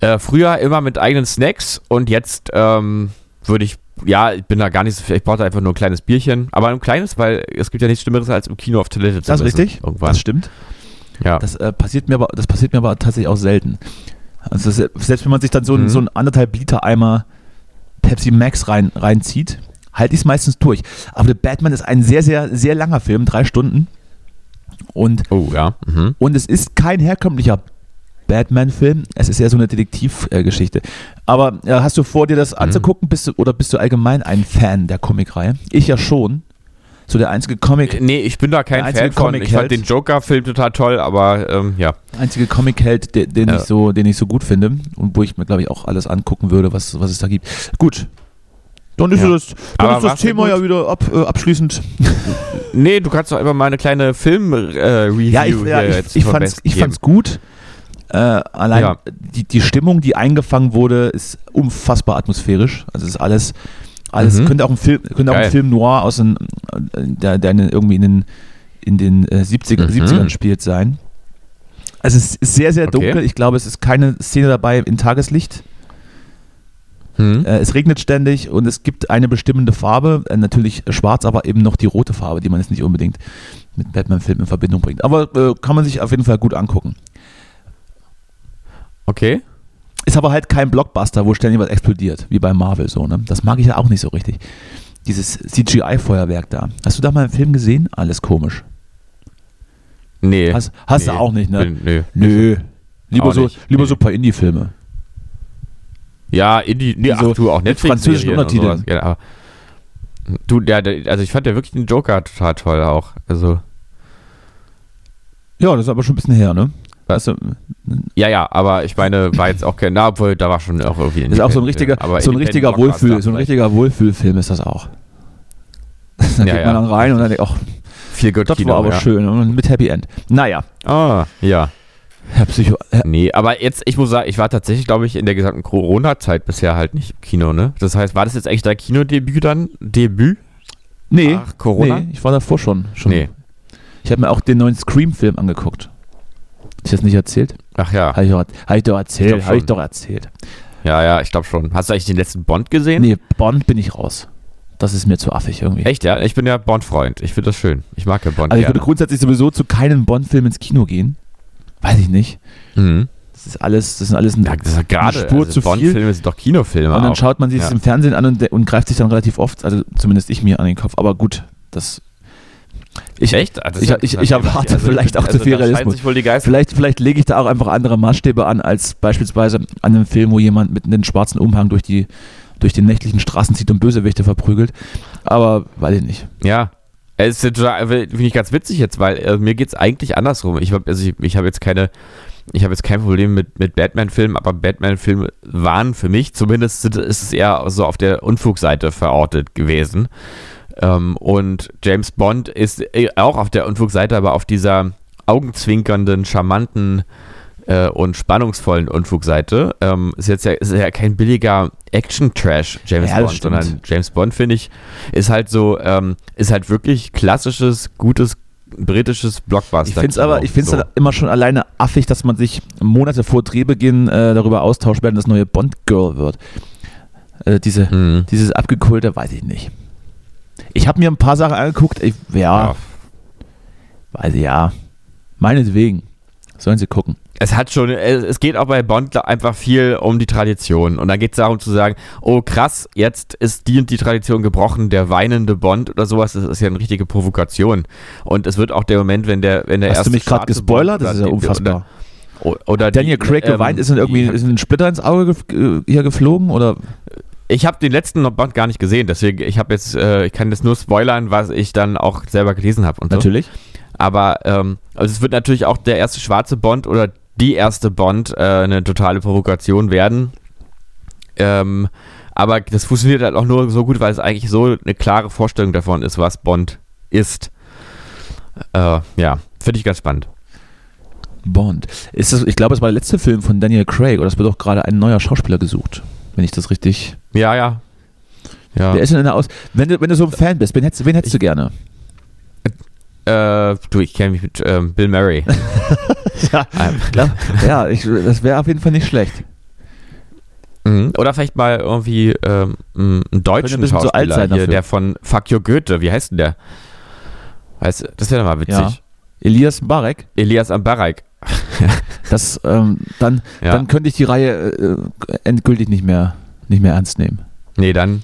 Äh, früher immer mit eigenen Snacks und jetzt ähm, würde ich ja, ich bin da gar nicht so ich brauchte einfach nur ein kleines Bierchen. Aber ein kleines, weil es gibt ja nichts Schlimmeres, als im Kino auf Toilette zu Das ist richtig. Irgendwann. Das stimmt. Ja. Das, äh, passiert mir aber, das passiert mir aber tatsächlich auch selten. Also das, selbst wenn man sich dann so, ein Mhm. so einen anderthalb Liter Eimer Pepsi Max rein, reinzieht, halte ich es meistens durch. Aber The Batman ist ein sehr, sehr, sehr langer Film, drei Stunden. Und, oh, ja. Mhm. und es ist kein herkömmlicher Batman-Film. Es ist eher so eine Detektivgeschichte. Aber äh, hast du vor, dir das anzugucken? Bist du, oder bist du allgemein ein Fan der Comicreihe? Ich ja schon. So der einzige Comic, Nee, ich bin da kein Fan von. Ich fand den Joker-Film total toll, aber ähm, ja. einzige Comic-Held, den, den, Ja. ich so, den ich so gut finde und wo ich mir, glaube ich, auch alles angucken würde, was, was es da gibt. Gut. Dann ist Ja. das, dann ist das Thema ja wieder ab, äh, abschließend. Nee, du kannst doch einfach mal eine kleine Film-Review äh, Ja, ich, ja, ich, ich, vom fand's, ich fand's gut. Äh, allein Ja. die, die Stimmung, die eingefangen wurde, ist unfassbar atmosphärisch. Also es ist alles, alles Mhm. könnte auch ein Film, könnte auch ein. Film noir aus den, äh, der, der irgendwie in den, in den äh, 70er, Mhm. 70ern spielt sein. Also es ist sehr, sehr Okay. dunkel. Ich glaube, es ist keine Szene dabei in Tageslicht. Hm? Äh, es regnet ständig und es gibt eine bestimmende Farbe, äh, natürlich schwarz, aber eben noch die rote Farbe, die man jetzt nicht unbedingt mit Batman-Filmen in Verbindung bringt. Aber äh, kann man sich auf jeden Fall gut angucken. Okay. Ist aber halt kein Blockbuster, wo ständig was explodiert, wie bei Marvel so. Ne? Das mag ich ja auch nicht so richtig. Dieses CGI-Feuerwerk da. Hast du da mal einen Film gesehen? Alles komisch. Nee. Hast, hast nee. du auch nicht, ne? Bin, nee. Nö. Lieber, Auch so, nicht. lieber Nee. so ein paar Indie-Filme. Ja, Indie, nee, Die ach so du, auch Netflix französischen Untertiteln. Ja, aber, du, der, der, also ich fand ja wirklich den Joker total toll auch. Also, Ja, das ist aber schon ein bisschen her, ne? Weißt du, ja, ja, aber ich meine, war jetzt auch kein, na, obwohl, da war schon auch irgendwie das ist auch so ein richtiger, aber so ein richtiger Wohlfühl, so ein richtiger Wohlfühlfilm ist das auch. da Ja, geht ja. man dann rein und dann denkt, ach, Viel gut das Kino, war aber ja. schön und mit Happy End. Naja, Ah, ja. Herr Psycho, Herr, Nee, aber jetzt, ich muss sagen, ich war tatsächlich, glaube ich, in der gesamten Corona-Zeit bisher halt nicht im Kino, ne? Das heißt, war das jetzt eigentlich dein Kinodebüt dann? Debüt? nee, Ach, Corona? nee, ich war davor schon. schon. Nee. Ich habe mir auch den neuen Scream-Film angeguckt. Ist das nicht erzählt? Ach ja. Habe ich, doch- hab ich doch erzählt, habe ich doch erzählt. Ja, ja, ich glaube schon. Hast du eigentlich den letzten Bond gesehen? Nee, Bond bin ich raus. Das ist mir zu affig irgendwie. Echt, ja? Ich bin ja Bond-Freund. Ich finde das schön. Ich mag ja Bond Also ich gerne. würde grundsätzlich sowieso zu keinem Bond-Film ins Kino gehen. Weiß ich nicht. Mhm. Das ist alles, das sind alles Ja, das ist gerade. eine Spur also zu viel. Bond-Filme sind doch Kinofilme. Und dann auch. schaut man sich Ja. das im Fernsehen an und, und greift sich dann relativ oft, also zumindest ich mir an den Kopf. Aber gut, das. Ich, Echt? Das ich- ich- ich erwarte vielleicht auch zu viel Realismus. Vielleicht, vielleicht lege ich da auch einfach andere Maßstäbe an, als beispielsweise an einem Film, wo jemand mit einem schwarzen Umhang durch, die, durch den nächtlichen Straßen zieht und Bösewichte verprügelt. Aber weiß ich nicht. Ja. Es ist finde ich ganz witzig jetzt, weil äh, mir geht es eigentlich andersrum. Ich habe also ich, ich hab jetzt keine, ich habe jetzt kein Problem mit, mit Batman-Filmen, aber Batman-Filme waren für mich, zumindest ist es eher so auf der Unfugseite verortet gewesen. Ähm, und James Bond ist äh, auch auf der Unfugseite, aber auf dieser augenzwinkernden, charmanten äh, und spannungsvollen Unfugseite. Ähm, ist jetzt ja, ist ja kein billiger Action-Trash, James Ja, Bond, stimmt. sondern James Bond, finde ich, ist halt so, ähm, ist halt wirklich klassisches, gutes britisches Blockbuster. Ich finde es aber, ich finde es so. halt immer schon alleine affig, dass man sich Monate vor Drehbeginn äh, darüber austauscht, wer das neue Bond-Girl wird. Äh, diese, Mhm. dieses abgekulte, weiß ich nicht. Ich habe mir ein paar Sachen angeguckt. Ich, ja, Ja. weiß ich, ja. Meinetwegen. Sollen sie gucken. Es hat schon, es es geht auch bei Bond einfach viel um die Tradition. Und dann geht es darum zu sagen, oh krass, jetzt ist die und die Tradition gebrochen, der weinende Bond oder sowas, das ist ja eine richtige Provokation. Und es wird auch der Moment, wenn der, wenn der Hast erste du mich gerade gespoilert? Bond Das ist ja unfassbar. Oder, oder Daniel Craig ähm, geweint, ist dann irgendwie ist ein Splitter ins Auge gef äh, hier geflogen? Oder? Ich habe den letzten Bond gar nicht gesehen, deswegen ich habe jetzt, äh, ich kann jetzt nur spoilern, was ich dann auch selber gelesen habe und so. Natürlich. Aber ähm, also es wird natürlich auch der erste schwarze Bond oder die erste Bond äh, eine totale Provokation werden. Ähm, aber das funktioniert halt auch nur so gut, weil es eigentlich so eine klare Vorstellung davon ist, was Bond ist. Äh, ja, finde ich ganz spannend. Bond. Ist das, ich glaube, es war der letzte Film von Daniel Craig oder es wird auch gerade ein neuer Schauspieler gesucht. Wenn ich das richtig. Ja, ja. Ja. Wer ist denn in der Aus. Wenn du, wenn du so ein Fan bist, wen hättest, wen hättest du gerne? Äh, du, ich kenne mich mit ähm, Bill Murray. Ja, Ähm, klar. ja ich, das wäre auf jeden Fall nicht schlecht. Mhm. Oder vielleicht mal irgendwie ähm, einen deutschen ein Schauspieler sein hier, der von Fuck Your Goethe, wie heißt denn der? Weißt, das wäre mal witzig. Ja. Elias Mbarek, Elias Ambarak. das, ähm, dann, Ja. dann könnte ich die Reihe äh, endgültig nicht mehr, nicht mehr ernst nehmen. Nee, dann,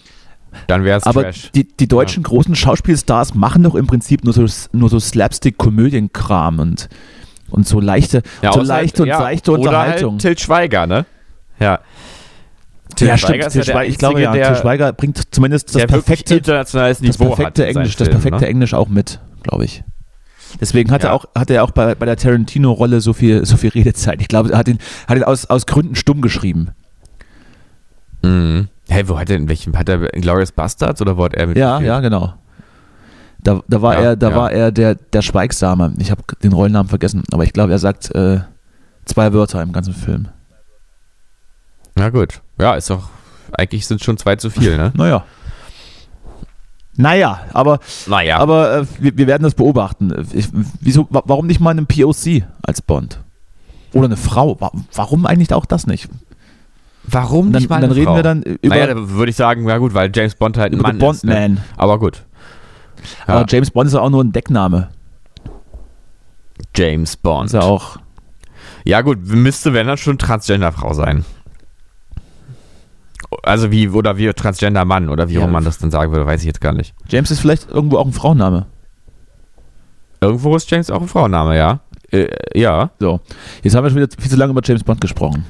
dann wäre es Aber Trash. die, die deutschen großen Schauspielstars machen doch im Prinzip nur so, nur so Slapstick-Komödienkram und, und so leichte, so außer- leichte und ja, seichte Unterhaltung. Oder halt Til Schweiger, ne? Ja. Til ja, Schweiger stimmt. Til ja der Schweiger, ich glaube, ja, Einzige, Til der- Schweiger bringt zumindest das der perfekte, internationales das Niveau hat. perfekte in seinen Englisch, das Filmen, perfekte ne? Englisch auch mit, glaube ich. Deswegen hat Ja. er auch, hat er auch bei, bei der Tarantino-Rolle so viel, so viel Redezeit. Ich glaube, er hat ihn, hat ihn aus, aus Gründen stumm geschrieben. Mhm. Hey, wo hat er in welchem? Hat er in Glorious Bastards oder wo hat er mit? Ja, ja, genau. Da, da war Ja, er, da ja. war er der, der Schweigsame. Ich habe den Rollennamen vergessen, aber ich glaube, er sagt äh, zwei Wörter im ganzen Film. Na gut. Ja, ist doch. Eigentlich sind schon zwei zu viel, ne? Naja. Naja, aber, Naja. aber äh, wir, wir werden das beobachten. Ich, wieso, wa- warum nicht mal einen POC als Bond? Oder eine Frau? Wa- Warum eigentlich auch das nicht? Warum dann, nicht mal dann eine reden Frau? wir dann über, naja, da würde ich sagen, ja gut, weil James Bond halt ein über Mann Bond ist. Ne? Man. Aber gut. Ja. Aber James Bond ist ja auch nur ein Deckname. James Bond. Ist ja auch. Ja gut, müsste, wenn dann schon Transgender-Frau sein. Also wie, oder wie Transgender-Mann, oder wie Ja. auch man das dann sagen würde, weiß ich jetzt gar nicht. James ist vielleicht irgendwo auch ein Frauenname. Irgendwo ist James auch ein Frauenname, ja. Äh, ja, So. Jetzt haben wir schon wieder viel zu lange über James Bond gesprochen.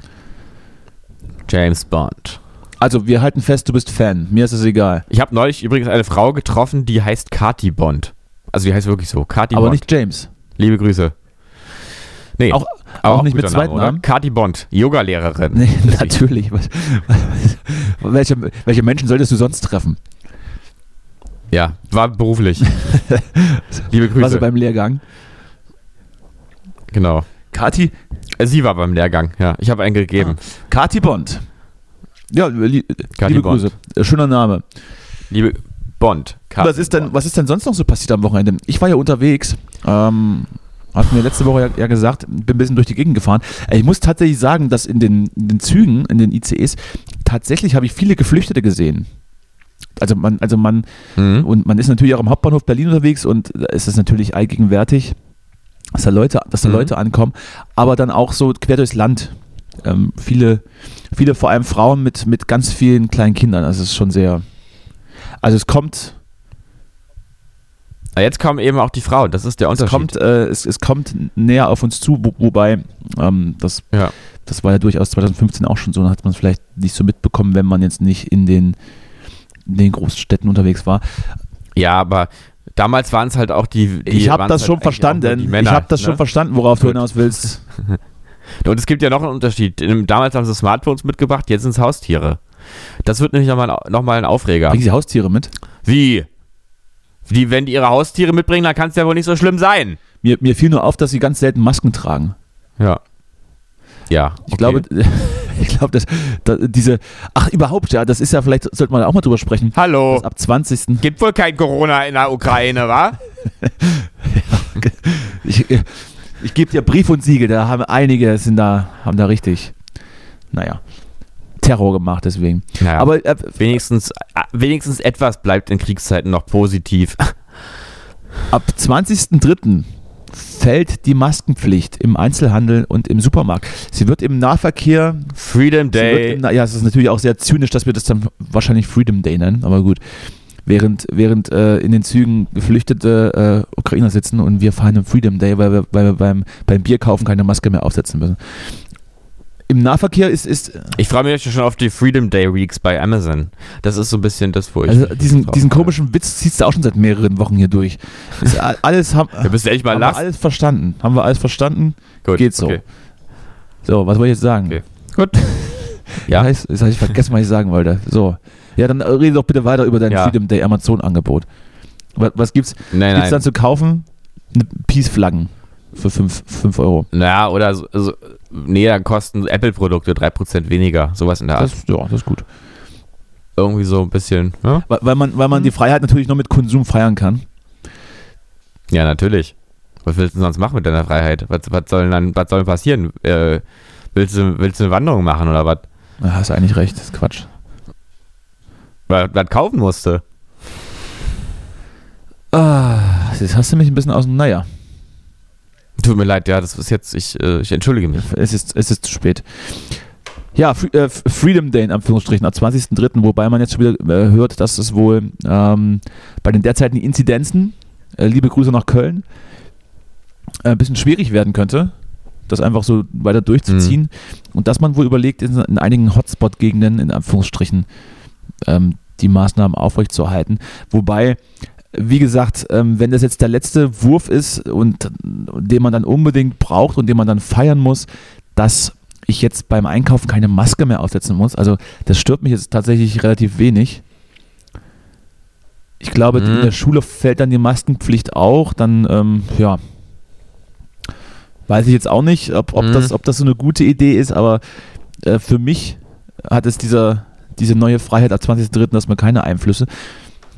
James Bond. Also, wir halten fest, du bist Fan. Mir ist es egal. Ich habe neulich übrigens eine Frau getroffen, die heißt Kati Bond. Also die heißt wirklich so, Kati Aber Bond. nicht James. Liebe Grüße. Nee, Auch, aber auch nicht mit zweiten? Namen? Kati Bond, Yoga-Lehrerin. Nee, natürlich. Was, welche, welche Menschen solltest du sonst treffen? Ja, war beruflich. Liebe Grüße. Was beim Lehrgang? genau. Kati, Sie war beim Lehrgang, ja. Ich habe einen gegeben. Kati Bond. Ja, li Kati liebe Bond. Grüße. Äh, Schöner Name. Liebe Bond. Kati Was ist, denn, Bond. was ist denn sonst noch so passiert am Wochenende? Ich war ja unterwegs. Ähm, hat mir letzte Woche ja, ja gesagt, bin ein bisschen durch die Gegend gefahren. Äh, Ich muss tatsächlich sagen, dass in den, in den Zügen, in den ICEs, tatsächlich habe ich viele Geflüchtete gesehen. Also man, also man, Mhm. und man ist natürlich auch am Hauptbahnhof Berlin unterwegs und da ist es natürlich allgegenwärtig, dass da Leute, dass da Mhm. Leute ankommen, aber dann auch so quer durchs Land. Ähm, viele, viele vor allem Frauen mit, mit ganz vielen kleinen Kindern. Also es ist schon sehr. Also es kommt, Aber Jetzt kommen eben auch die Frauen, das ist der es Unterschied. kommt, äh, es, es kommt näher auf uns zu, wo, wobei ähm, das, Ja. das war ja durchaus 2015 auch schon so, da hat man es vielleicht nicht so mitbekommen, wenn man jetzt nicht in den, in den Großstädten unterwegs war. ja, aber damals waren es halt auch die. die ich habe das halt schon verstanden. Männer, ich habe das ne? schon verstanden, worauf du Gut. hinaus willst. Und es gibt ja noch einen Unterschied. Damals haben sie Smartphones mitgebracht, jetzt sind es Haustiere. Das wird nämlich nochmal noch mal ein Aufreger. Bringen sie Haustiere mit? Wie? Die, wenn die ihre Haustiere mitbringen, dann kann es ja wohl nicht so schlimm sein. Mir, mir fiel nur auf, dass sie ganz selten Masken tragen. Ja. Ja. Ich glaube, ich glaube, dass, dass diese, ach überhaupt, ja, das ist ja vielleicht, sollte man auch mal drüber sprechen, Hallo. ab 20. Gibt wohl kein Corona in der Ukraine, wa? Ich, ich gebe dir Brief und Siegel, da haben einige, sind da, haben da richtig, naja, Terror gemacht deswegen. Naja, Aber äh, wenigstens, äh, wenigstens etwas bleibt in Kriegszeiten noch positiv. ab 20.03. fällt die Maskenpflicht im Einzelhandel und im Supermarkt. Sie wird im Nahverkehr Freedom Day. im, ja, es ist natürlich auch sehr zynisch, dass wir das dann wahrscheinlich Freedom Day nennen, aber gut. Während, während äh, in den Zügen geflüchtete äh, Ukrainer sitzen und wir feiern den Freedom Day, weil wir, weil wir beim, beim Bierkaufen keine Maske mehr aufsetzen müssen. Im Nahverkehr ist, ist Ich freue mich schon auf die Freedom Day Weeks bei Amazon. Das ist so ein bisschen das, wo ich. also diesen, diesen komischen Witz ziehst du auch schon seit mehreren Wochen hier durch. Ist alles haben, Wir müssen echt mal haben wir alles verstanden. Haben wir alles verstanden? Gut, geht so. okay. So, was wollte ich jetzt sagen? Okay. Gut. Ja. Ja. Jetzt habe ich vergessen, was ich sagen wollte. So. Ja, dann äh, rede doch bitte weiter über dein Ja. Freedom Day Amazon-Angebot. Was, was gibt's? Nein, Gibt's nein. dann zu kaufen? Eine Peace-Flaggen für 5 Euro. Naja, oder so, so, nee, dann kosten Apple-Produkte 3% weniger. Sowas in der Art. Das, ja, das ist gut. Irgendwie so ein bisschen. Ja, Weil, weil man, weil man die Freiheit natürlich nur mit Konsum feiern kann. ja natürlich. Was willst du denn sonst machen mit deiner Freiheit? Was, was soll denn dann, was soll passieren? Äh, willst, du, willst du eine Wanderung machen oder was? Da hast du eigentlich recht, das ist Quatsch. Weil man kaufen musste. Ah, jetzt hast du mich ein bisschen aus dem, naja, Tut mir leid, ja, das ist jetzt, ich, äh, ich entschuldige mich. es ist, es ist zu spät. Ja, Fre äh, Freedom Day in Anführungsstrichen am 20.03., wobei man jetzt schon wieder äh, hört, dass es wohl ähm, bei den derzeitigen Inzidenzen, äh, liebe Grüße nach Köln, äh, ein bisschen schwierig werden könnte, das einfach so weiter durchzuziehen. Und dass man wohl überlegt, in, in einigen Hotspot-Gegenden, in Anführungsstrichen, ähm, die Maßnahmen aufrechtzuerhalten. Wobei, wie gesagt, ähm, wenn das jetzt der letzte Wurf ist und den man dann unbedingt braucht und den man dann feiern muss, dass ich jetzt beim Einkaufen keine Maske mehr aufsetzen muss. Also das stört mich jetzt tatsächlich relativ wenig. Ich glaube, Mhm. in der Schule fällt dann die Maskenpflicht auch. Dann, ähm, ja, weiß ich jetzt auch nicht, ob, ob, Mhm. das, ob das so eine gute Idee ist, aber äh, für mich hat es dieser, diese neue Freiheit ab 20.03. erstmal keine Einflüsse.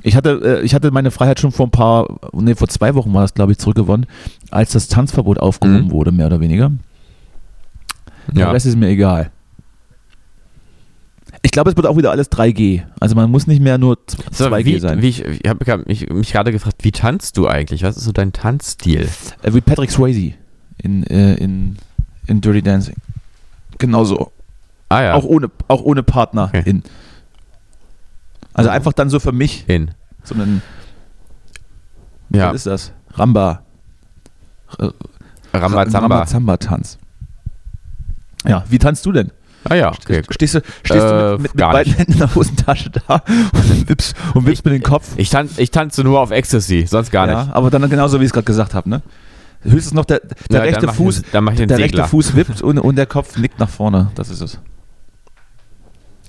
Ich hatte, äh, ich hatte meine Freiheit schon vor ein paar, nee, vor zwei Wochen war das, glaube ich, zurückgewonnen, als das Tanzverbot aufgehoben Mhm. wurde, mehr oder weniger. Der Ja. Rest ist mir egal. Ich glaube, es wird auch wieder alles 3G. Also man muss nicht mehr nur z- So, 2G wie, sein. Wie ich ich habe mich, mich gerade gefragt, wie tanzt du eigentlich? Was ist so dein Tanzstil? Äh, wie Patrick Swayze in, äh, in, in Dirty Dancing. Genauso. Ah ja, Auch, ohne, auch ohne Partner Okay. in. Also einfach dann so für mich, hin. so einen, Ja, was ist das? Ramba. Rambazamba. Rambazamba-Tanz. Ja, wie tanzt du denn? Ah ja, okay. Stehst du, stehst Äh, du mit, mit, mit gar beiden. Händen in der Hosentasche da und wippst, und wippst mit dem Kopf? Ich, tan ich tanze nur auf Ecstasy, sonst gar ja, nicht. aber dann genauso, wie ich es gerade gesagt habe, ne? Höchstens noch der, der Ja, rechte Fuß, den der Segler. rechte Fuß wippt und, und der Kopf nickt nach vorne. Das ist es.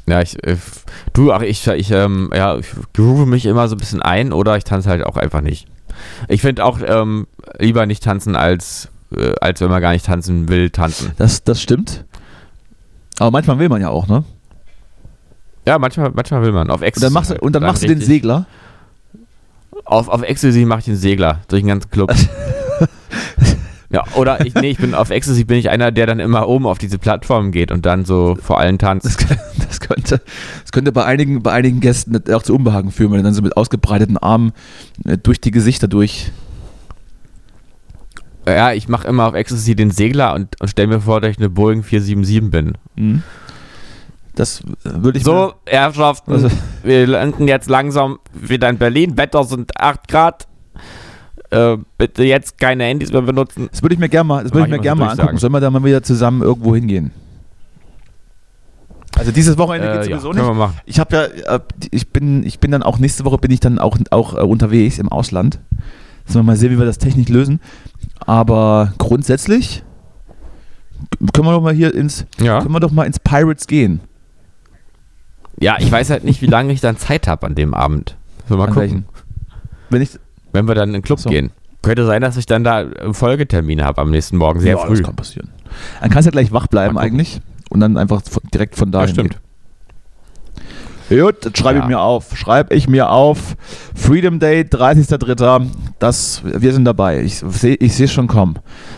Ja, ich, äh, du, ach, ich, ich, ähm, ja, ich groove mich immer so ein bisschen ein oder ich tanze halt auch einfach nicht. Ich finde auch ähm, lieber nicht tanzen, als, äh, als wenn man gar nicht tanzen will, tanzen. Das, das stimmt. Aber manchmal will man ja auch, ne? Ja, manchmal, manchmal will man. Auf Und Ecstasy. dann machst du, halt. und dann machst du den Segler. Auf, auf Ecstasy mache ich den Segler durch den ganzen Club. ja, oder ich, nee, ich bin auf Ecstasy bin ich einer, der dann immer oben auf diese Plattform geht und dann so vor allen tanzt. Das, das, könnte, das könnte bei einigen, bei einigen Gästen auch zu Unbehagen führen, wenn du dann so mit ausgebreiteten Armen äh, durch die Gesichter durch. Ja, ich mache immer auf Ecstasy den Segler und, und stell mir vor, dass ich eine Boeing 477 bin. Mhm. Das äh, würde ich So, Herrschaften, Also- wir landen jetzt langsam wieder in Berlin. Wetter sind 8 Grad. Äh, bitte jetzt keine Handys mehr benutzen. Das würde ich mir gerne mal, das würde ich mir gerne mal angucken. Sollen wir da mal wieder zusammen irgendwo hingehen? Also dieses Wochenende geht Äh, ja, sowieso können wir nicht. machen. Ich habe ja, äh, ich bin, ich bin dann auch nächste Woche bin ich dann auch, auch äh, unterwegs im Ausland. Sollen wir mal sehen, wie wir das technisch lösen. Aber grundsätzlich können wir doch mal hier ins, Ja. können wir doch mal ins Pirates gehen. ja, ich weiß halt nicht, wie lange ich dann Zeit habe an dem Abend. Mal An gucken. welchen? Wenn ich, Wenn wir dann in den Club So. gehen. Könnte sein, dass ich dann da äh, Folgetermine habe am nächsten Morgen, sehr ja, früh. Das kann passieren. Dann kannst du ja gleich wach bleiben eigentlich und dann einfach direkt von da Ja, stimmt. Gut, das schreibe Ja. ich mir auf. Schreibe ich mir auf. Freedom Day, 30.03. Das, wir sind dabei. Ich sehe ich sehe es schon kommen.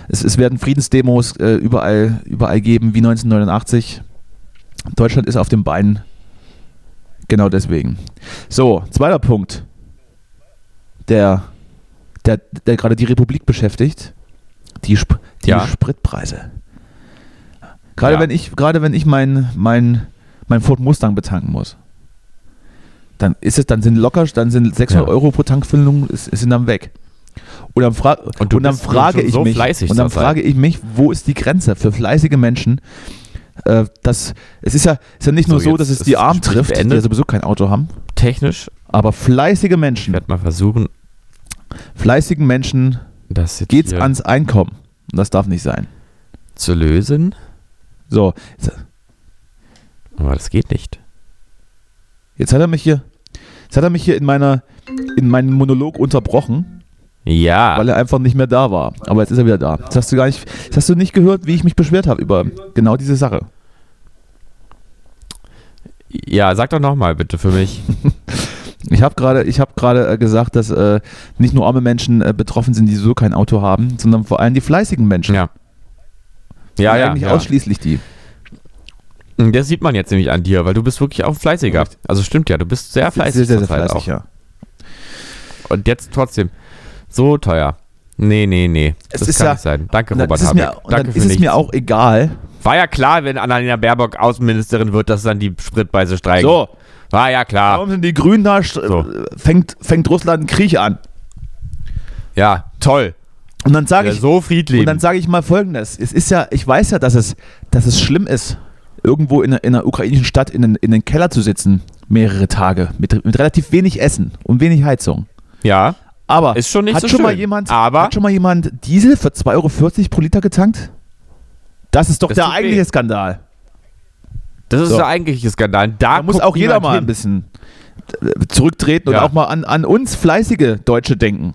Es, es werden Friedensdemos äh, überall, überall geben, wie 1989. Deutschland ist auf den Beinen. Genau deswegen. So, zweiter Punkt. Der, der, der gerade die Republik beschäftigt. Die, Sp die Ja. Spritpreise. Gerade Ja. wenn ich, gerade wenn ich mein, mein, mein Ford Mustang betanken muss, dann ist es, dann sind locker, dann sind 600 Ja. Euro pro Tankfüllung, ist, sind dann weg. Und dann, fra Und und dann frage ich so mich, fleißig und dann frage ich mich, wo ist die Grenze für fleißige Menschen? Äh, das, es ist ja, ist ja nicht nur So, so, jetzt dass es ist die Armen Gespräch trifft, die beendet. ja sowieso kein Auto haben, Technisch, aber fleißige ich Menschen, werde mal versuchen, fleißigen Menschen geht's hier ans Einkommen. Und das darf nicht sein. zu lösen. So, Aber das geht nicht. jetzt hat er mich hier, jetzt hat er mich hier in meiner, in meinem Monolog unterbrochen. Ja. weil er einfach nicht mehr da war. Aber jetzt ist er wieder da. Jetzt hast du gar nicht, jetzt hast du nicht gehört, wie ich mich beschwert habe über genau diese Sache. Ja, sag doch nochmal bitte für mich. Ich habe gerade, ich habe gerade äh, gesagt, dass äh, nicht nur arme Menschen äh, betroffen sind, die so kein Auto haben, sondern vor allem die fleißigen Menschen. Ja. Ja, ja. Eigentlich ja. ausschließlich die. Das sieht man jetzt nämlich an dir, weil du bist wirklich auch fleißiger. Also stimmt ja, du bist sehr fleißig. sehr, sehr, sehr fleißig, ja. Und jetzt trotzdem so teuer. Nee, nee, nee. Es das ist kann ja- nicht sein. Danke, Robert ist es mir, Danke ist es nichts. mir auch egal. War ja klar, wenn Annalena Baerbock Außenministerin wird, dass dann die Spritpreise steigen. So, War ja klar. warum sind die Grünen da? So. Fängt, fängt Russland einen Krieg an. Ja, toll. Und dann sage Ja, ich, so friedlich. und dann sage ich mal Folgendes: Es ist ja, ich weiß ja, dass es, dass es schlimm ist, irgendwo in, einer- in einer ukrainischen Stadt in den, in den Keller zu sitzen, mehrere Tage mit, mit relativ wenig Essen und wenig Heizung. ja, Aber Ist schon nicht hat so schon mal schön. jemand, Aber- hat schon mal jemand Diesel für 2,40 Euro pro Liter getankt? Das ist doch Das der tut weh. eigentliche Skandal. Das ist So. der eigentliche Skandal. Da, Da muss auch jeder mal ein hin. bisschen äh, zurücktreten und Ja. auch mal an, an uns fleißige Deutsche denken.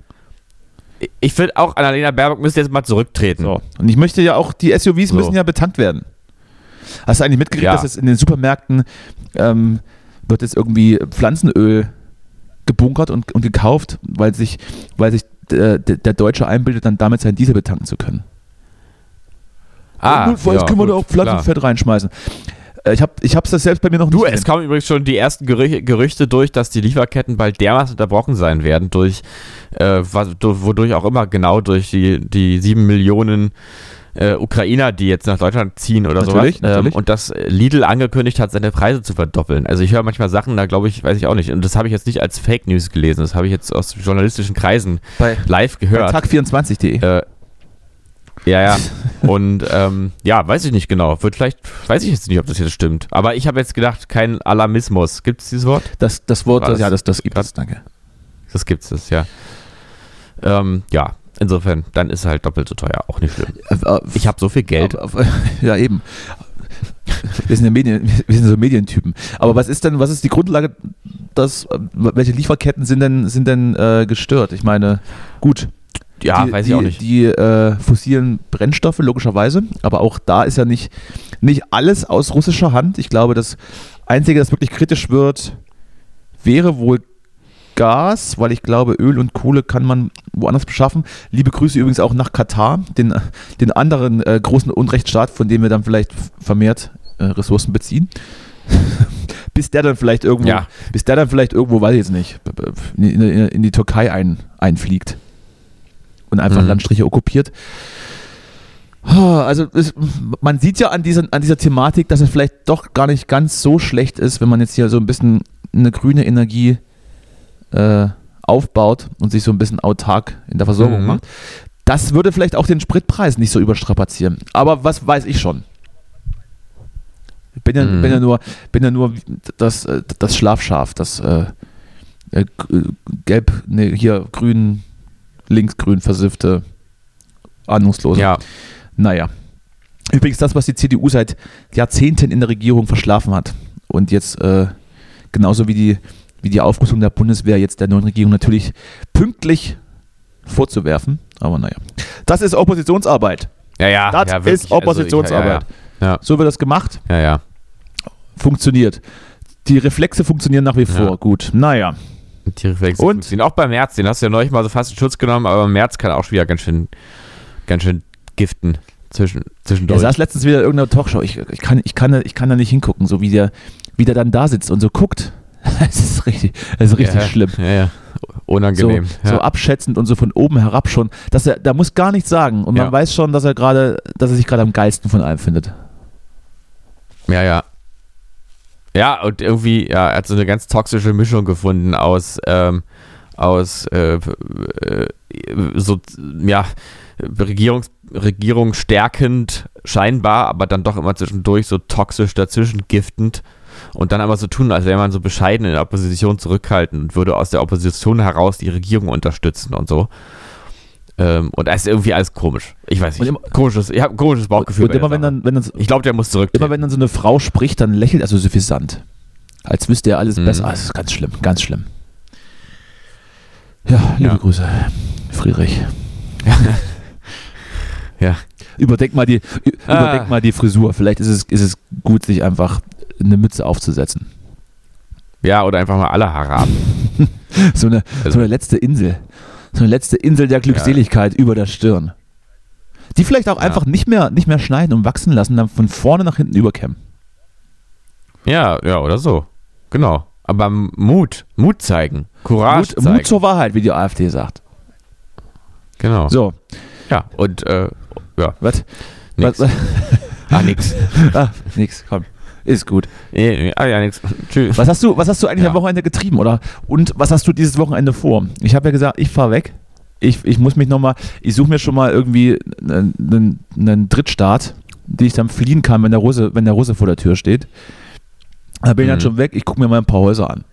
Ich finde auch, Annalena Baerbock müsste jetzt mal zurücktreten. So. Und ich möchte ja auch, die SUVs So. müssen ja betankt werden. Hast du eigentlich mitgekriegt, Ja. dass es in den Supermärkten ähm, wird jetzt irgendwie Pflanzenöl gebunkert und, und gekauft, weil sich, weil sich äh, der, der Deutsche einbildet, dann damit seinen Diesel betanken zu können. Ah, Und notfalls ja, können wir da gut, auch Pflanzenfett reinschmeißen. Äh, ich habe ich hab's das selbst bei mir noch Du, nicht. es kamen übrigens schon die ersten Gerü Gerüchte durch, dass die Lieferketten bald dermaßen unterbrochen sein werden, durch, äh, du- wodurch auch immer genau, durch die, die sieben Millionen äh, Ukrainer, die jetzt nach Deutschland ziehen oder Natürlich, sowas. natürlich. und dass Lidl angekündigt hat, seine Preise zu verdoppeln. Also ich höre manchmal Sachen, da glaube ich, weiß ich auch nicht. Und das habe ich jetzt nicht als Fake News gelesen, das habe ich jetzt aus journalistischen Kreisen bei, live gehört. tag24.de. Äh, ja, ja. Und ähm, ja, weiß ich nicht genau. Wird vielleicht, weiß ich jetzt nicht, ob das jetzt stimmt. Aber ich habe jetzt gedacht, kein Alarmismus. Gibt es dieses Wort? Das, das Wort, das- ja, das, das gibt es, danke. Das gibt's das, ja. Ähm, ja, insofern, dann ist es halt doppelt so teuer. Auch nicht schlimm. Äh, äh, Ich habe so viel Geld. Ja, eben. Wir sind ja Medien, wir sind so Medientypen. Aber was ist denn, was ist die Grundlage, dass, äh, welche Lieferketten sind denn, sind denn äh, gestört? Ich meine, gut. Ja, die, weiß die, ich auch nicht. Die äh, fossilen Brennstoffe, logischerweise. Aber auch da ist ja nicht, nicht alles aus russischer Hand. Ich glaube, das Einzige, das wirklich kritisch wird, wäre wohl Gas, weil ich glaube, Öl und Kohle kann man woanders beschaffen. Liebe Grüße übrigens auch nach Katar, den, den anderen äh, großen Unrechtsstaat, von dem wir dann vielleicht vermehrt äh, Ressourcen beziehen. bis der dann vielleicht irgendwo, Ja. bis der dann vielleicht irgendwo, weiß ich jetzt nicht, in, in, in die Türkei ein, einfliegt und einfach Mhm. Landstriche okkupiert. Also es, man sieht ja an, diesen, an dieser Thematik, dass es vielleicht doch gar nicht ganz so schlecht ist, wenn man jetzt hier so ein bisschen eine grüne Energie äh, aufbaut und sich so ein bisschen autark in der Versorgung Mhm. macht. Das würde vielleicht auch den Spritpreis nicht so überstrapazieren. Aber was weiß ich schon? Ich bin ja, Mhm. bin ja nur, bin ja nur das, äh, das Schlafschaf, das äh, äh, gelb, nee, hier grün, linksgrün versiffte, ahnungslose. Ja, Naja. Übrigens das, was die CDU seit Jahrzehnten in der Regierung verschlafen hat und jetzt äh, genauso wie die, wie die Aufrüstung der Bundeswehr jetzt der neuen Regierung natürlich pünktlich vorzuwerfen. Aber naja. Das ist Oppositionsarbeit. ja, ja. Das ja, ist Oppositionsarbeit. Ja, ja, So wird das gemacht. ja, ja. ja. Funktioniert. Die Reflexe funktionieren nach wie vor. Gut. Naja. Reflexe Und? funktionieren. Auch beim März, den hast du ja neulich mal so fast in Schutz genommen, aber März kann auch schon wieder ganz schön, ganz schön giften zwischen, Er zwischendurch. saß letztens wieder in irgendeiner Talkshow. Ich, ich, kann, ich, kann, da- ich kann da nicht hingucken, so wie der, wie der dann da sitzt und so guckt. Es ist richtig, es ist richtig ja, schlimm. Ja, ja. So, Unangenehm. so ja. abschätzend und so von oben herab schon. Dass er, da muss gar nichts sagen. Und man weiß schon, dass er gerade, dass er sich gerade am geilsten von allem findet. Ja, ja. Ja, und irgendwie, ja, er hat so eine ganz toxische Mischung gefunden aus, ähm, aus, äh, äh, so, ja, Regierungs, Regierung stärkend scheinbar, aber dann doch immer zwischendurch so toxisch dazwischen giftend und dann aber so tun, als wäre man so bescheiden in der Opposition zurückhalten und würde aus der Opposition heraus die Regierung unterstützen und so. Ähm, und da ist irgendwie alles komisch. Ich weiß nicht. immer- komisches, ich habe ein komisches Bauchgefühl. und immer wenn dann, wenn dann, ich glaube, der muss zurück. immer wenn dann so eine Frau spricht, dann lächelt er so suffisant. Als wüsste er alles Mhm. besser. Ah, Das ist ganz schlimm, ganz schlimm. Ja, liebe Ja. Grüße, Friedrich. Ja. Überdenk mal die, Ah. überdenk mal die Frisur. Vielleicht ist es, ist es gut, sich einfach eine Mütze aufzusetzen. Ja, oder einfach mal alle Haare ab. So eine, Also- so eine letzte Insel. So eine letzte Insel der Glückseligkeit über der Stirn. Die vielleicht auch Ja. einfach nicht mehr, nicht mehr schneiden und wachsen lassen, dann von vorne nach hinten überkämmen. Ja, ja, oder so. Genau. Aber Mut, Mut zeigen, Courage Mut, zeigen. Mut zur Wahrheit, wie die AfD sagt. genau. So, Ja, und äh, ja, was? nix. Was? Ah, nix. ah, nix, komm. Ist gut. Nee, nee, ah, ja, nix. Tschüss. Was hast du, was hast du eigentlich Ja. am Wochenende getrieben, oder? Und was hast du dieses Wochenende vor? Ich habe ja gesagt, ich fahre weg. Ich, ich muss mich nochmal, ich suche mir schon mal irgendwie einen, einen, Drittstaat, den ich dann fliehen kann, wenn der Russe, wenn der Russe vor der Tür steht. Da bin ich dann Mhm. schon weg. Ich gucke mir mal ein paar Häuser an.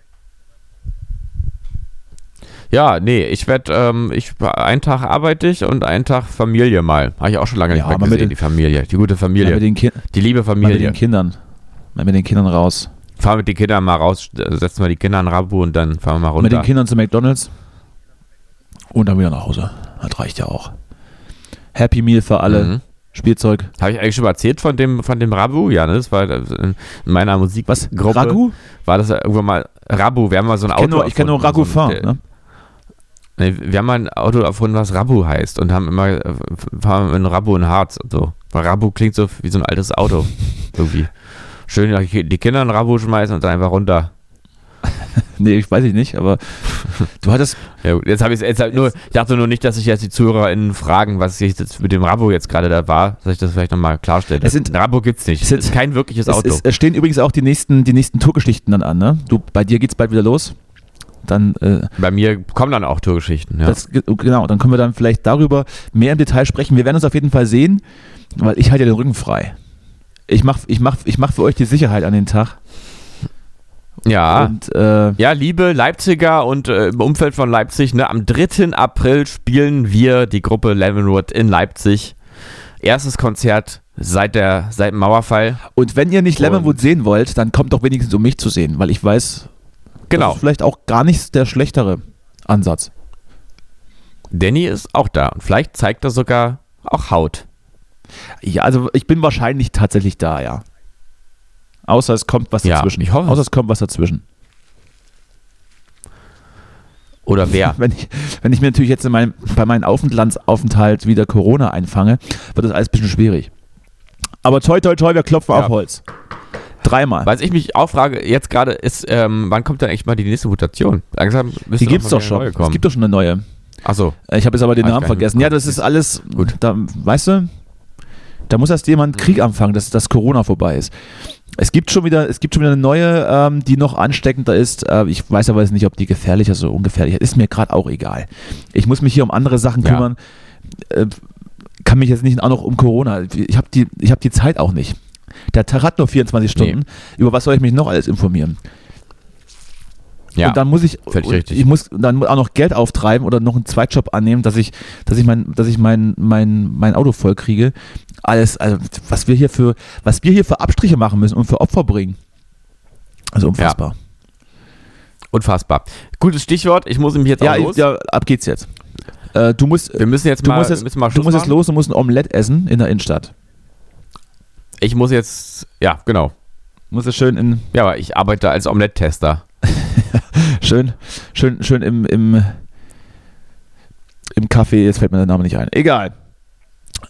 Ja, nee, ich werde, ähm, ich, einen Tag arbeite ich und einen Tag Familie mal. Habe ich auch schon lange Ja, nicht mehr gesehen, den- die Familie. Die gute Familie. mit, den Ki die liebe mal mit Familie. den Kindern. Mal mit den Kindern raus. Fahren mit den Kindern mal raus, setzen wir die Kinder in Rabu und dann fahren wir mal Mit den runter. Kindern zu McDonalds. Und dann wieder nach Hause. Das reicht ja auch. Happy Meal für alle. Mhm. Spielzeug. Habe ich eigentlich schon mal erzählt von dem, von dem Rabu? Ja, ne? Das war äh, in meiner Musikgruppe. Was? Ragu? War das irgendwann mal Rabu? Wir haben mal so ein Ich Auto. kenne nur, ich kenn nur Ragu so ein-. Ne? Nee, wir haben mal ein Auto erfunden, was Rabu heißt und haben immer äh, fahren mit einem Rabu in Harz und so. Weil Rabu klingt so wie so ein altes Auto. Irgendwie. Schön die Kinder in Rabu schmeißen und dann einfach runter. Nee, ich weiß ich nicht, aber du hattest. Ja, gut, jetzt habe ich jetzt halt nur, ich dachte nur nicht, dass sich jetzt die ZuhörerInnen fragen, was ich jetzt mit dem Rabo jetzt gerade da war, dass ich das vielleicht nochmal klarstelle. Es sind- Rabo gibt's nicht. es Es sind- ist kein wirkliches Es, Auto. ist, es stehen übrigens auch die nächsten, die nächsten Tourgeschichten dann an, ne? Du, bei dir geht's bald wieder los. Dann, äh, Bei mir kommen dann auch Tourgeschichten, ja. das, genau, dann können wir dann vielleicht darüber mehr im Detail sprechen. Wir werden uns auf jeden Fall sehen, weil ich halte ja den Rücken frei. Ich mach, ich mach, ich mach für euch die Sicherheit an den Tag. ja. Und äh, Ja, liebe Leipziger und äh, im Umfeld von Leipzig, ne, am 3. April spielen wir die Gruppe Leavenworth in Leipzig. Erstes Konzert seit, der, seit dem Mauerfall. Und wenn ihr nicht Lemonwood sehen wollt, dann kommt doch wenigstens um mich zu sehen, weil ich weiß, Genau. das ist vielleicht auch gar nicht der schlechtere Ansatz. Danny ist auch da und vielleicht zeigt er sogar auch Haut. Ja, also ich bin wahrscheinlich tatsächlich da, ja. Außer es kommt was Ja, dazwischen. ich hoffe es. Außer es kommt was dazwischen. Oder wer? Wenn ich, wenn ich mir natürlich jetzt in meinem, bei meinem Aufentlandsaufenthalt wieder Corona einfange, wird das alles ein bisschen schwierig. Aber toi, toi, toi, wir klopfen Ja. auf Holz. Dreimal. Was ich mich auch frage, jetzt gerade ist, ähm, wann kommt denn eigentlich mal die nächste Mutation? Langsam Die gibt's mal doch schon. Es gibt doch schon eine neue. Achso, Äh, Ich habe jetzt aber den Namen vergessen. Ja, das ist alles, Gut. Da, weißt du, da muss erst jemand Krieg anfangen, dass das Corona vorbei ist. Es gibt schon wieder, es gibt schon wieder eine neue, ähm, die noch ansteckender ist. Äh, ich weiß aber jetzt nicht, ob die gefährlicher ist oder ungefährlicher. Ist mir gerade auch egal. Ich muss mich hier um andere Sachen Ja. kümmern. Äh, kann mich jetzt nicht auch noch um Corona. Ich habe die, ich habe die Zeit auch nicht. Der Tag hat nur 24 Stunden. Über was soll ich mich noch alles informieren? Ja. Und dann muss ich, ich muss dann auch noch Geld auftreiben oder noch einen Zweitjob annehmen, dass ich, dass ich mein, dass ich mein, mein, mein Auto voll kriege. Alles, also was wir hier für, was wir hier für Abstriche machen müssen und für Opfer bringen. Also unfassbar. Unfassbar. Gutes Stichwort, ich muss nämlich jetzt Ja, auch los. ja ab geht's jetzt. Äh, du musst, Wir müssen jetzt du mal, musst jetzt, müssen mal du musst jetzt los und musst ein Omelett essen in der Innenstadt. Ich muss jetzt, ja, genau. Du musst es schön in, Ja, aber ich arbeite als Omelette-Tester. schön, schön, schön im, im, im Café, jetzt fällt mir der Name nicht ein. Egal.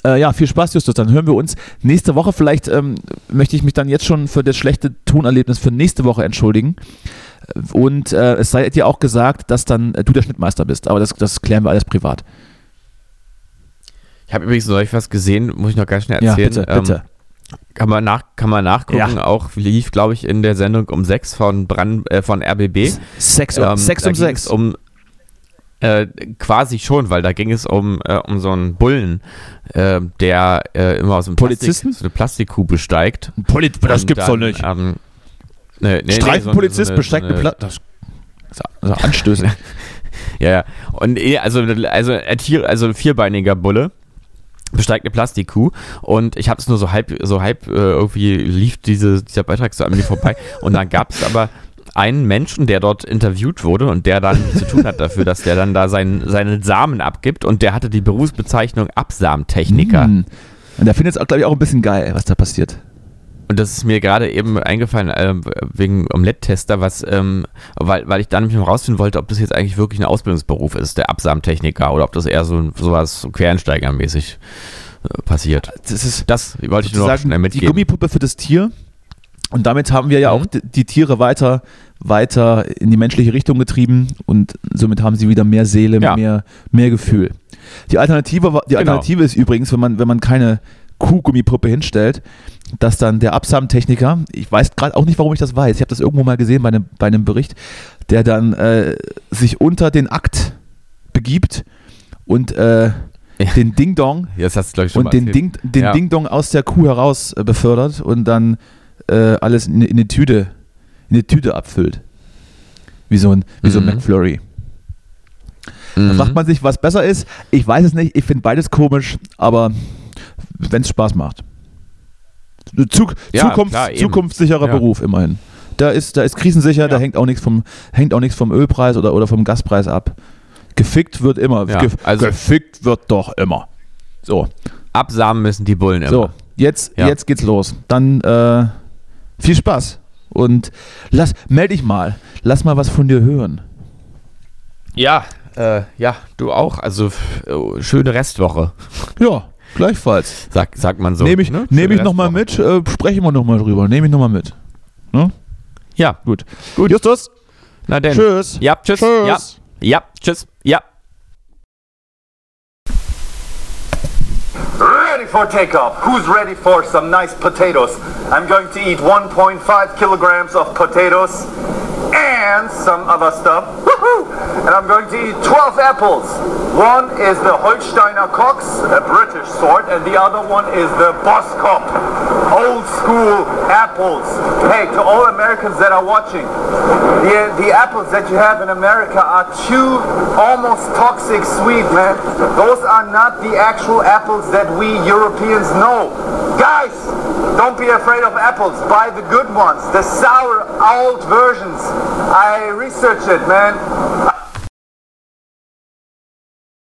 Äh, ja, viel Spaß, Justus. Dann hören wir uns nächste Woche. Vielleicht ähm, möchte ich mich dann jetzt schon für das schlechte Tonerlebnis für nächste Woche entschuldigen. Und äh, es sei dir auch gesagt, dass dann äh, du der Schnittmeister bist. Aber das, das klären wir alles privat. Ich habe übrigens neulich was gesehen, muss ich noch ganz schnell Ja, erzählen. bitte, Ähm, bitte. Kann man, nach, kann man nachgucken, Ja. auch lief, glaube ich, in der Sendung um 6 von, Brand, äh, von RBB. Sechs, Ähm, sechs da um ging sechs. es Um, äh, quasi schon, weil da ging es um, äh, um so einen Bullen, äh, der äh, immer aus dem Polizisten? Plastik, so eine Plastikkuh besteigt. Polit Und dann, Ähm, nee, nee, nee, Streifenpolizist so eine- besteigt so eine eine- Pla Das also anstößend. Ja, ja. Und eh, also, also, also ein vierbeiniger Bulle besteigt eine Plastikkuh und ich habe es nur so halb, so halb äh, irgendwie lief diese, dieser Beitrag so an mir vorbei und dann gab es aber einen Menschen, der dort interviewt wurde und der dann zu tun hat dafür, dass der dann da seinen, seinen Samen abgibt und der hatte die Berufsbezeichnung Absamtechniker. Hm. Und der findet es, glaube ich, auch ein bisschen geil, was da passiert. Und das ist mir gerade eben eingefallen, ähm, wegen Omelette-Tester, was, ähm, weil, weil ich dann nämlich rausfinden wollte, ob das jetzt eigentlich wirklich ein Ausbildungsberuf ist, der Absamtechniker, oder ob das eher so sowas so Quereinsteigermäßig äh, passiert. Das ist Das wollte ich nur noch schnell die mitgeben. Gummipuppe für das Tier Und damit haben wir ja Mhm. auch die, die Tiere weiter, weiter in die menschliche Richtung getrieben und somit haben sie wieder mehr Seele, Ja. mehr, mehr Gefühl. Die Alternative, war- die Genau. Alternative ist übrigens, wenn man, wenn man keine Kuhgummipuppe hinstellt, dass dann der Absamtechniker, ich weiß gerade auch nicht, warum ich das weiß, ich habe das irgendwo mal gesehen bei einem, bei einem Bericht, der dann äh, sich unter den Akt begibt und äh, Ja. den Ding-Dong Jetzt hast du, glaube ich, schon und den. Ding, den Ja. Ding-Dong aus der Kuh heraus äh, befördert und dann äh, alles in, in eine Tüte in eine Tüte abfüllt. Wie so ein, wie so ein Mhm. McFlurry. Da Mhm. fragt man sich, was besser ist. Ich weiß es nicht, ich finde beides komisch, aber wenn es Spaß macht. Zug, Ja, Zukunft, klar, zukunftssicherer Ja. Beruf immerhin. Da ist, da ist krisensicher, da Ja. hängt auch nichts vom, hängt auch nichts vom Ölpreis oder, oder vom Gaspreis ab. Gefickt wird immer. Ja, Gef also- gefickt wird doch immer. So. Absamen müssen die Bullen immer. So, jetzt, Ja. jetzt geht's los. Dann äh, viel Spaß. Und lass, meld dich mal. Lass mal was von dir hören. Ja, äh, ja, du auch. Also oh, schöne Restwoche, Ja, gleichfalls. sag, sagt man so. Nehme ich, ne? nehm ich nochmal mit, äh, sprechen wir nochmal drüber. Nehme ich nochmal mit. Ne? Ja, Gut. Gut. Justus, na denn. tschüss. Ja, tschüss. Tschüss. Ja, ja, tschüss. Ja. Ready for takeoff. Who's ready for some nice potatoes? I'm going to eat 1.5 kilograms of potatoes and some other stuff. And I'm going to eat 12 apples. One is the Holsteiner Cox, a British sort, and the other one is the Boskop, old school apples. Hey, to all Americans that are watching, the, the apples that you have in America are too almost toxic sweet, man. Those are not the actual apples that we Europeans know. Guys, don't be afraid of apples. Buy the good ones, the sour old versions. I researched it, man.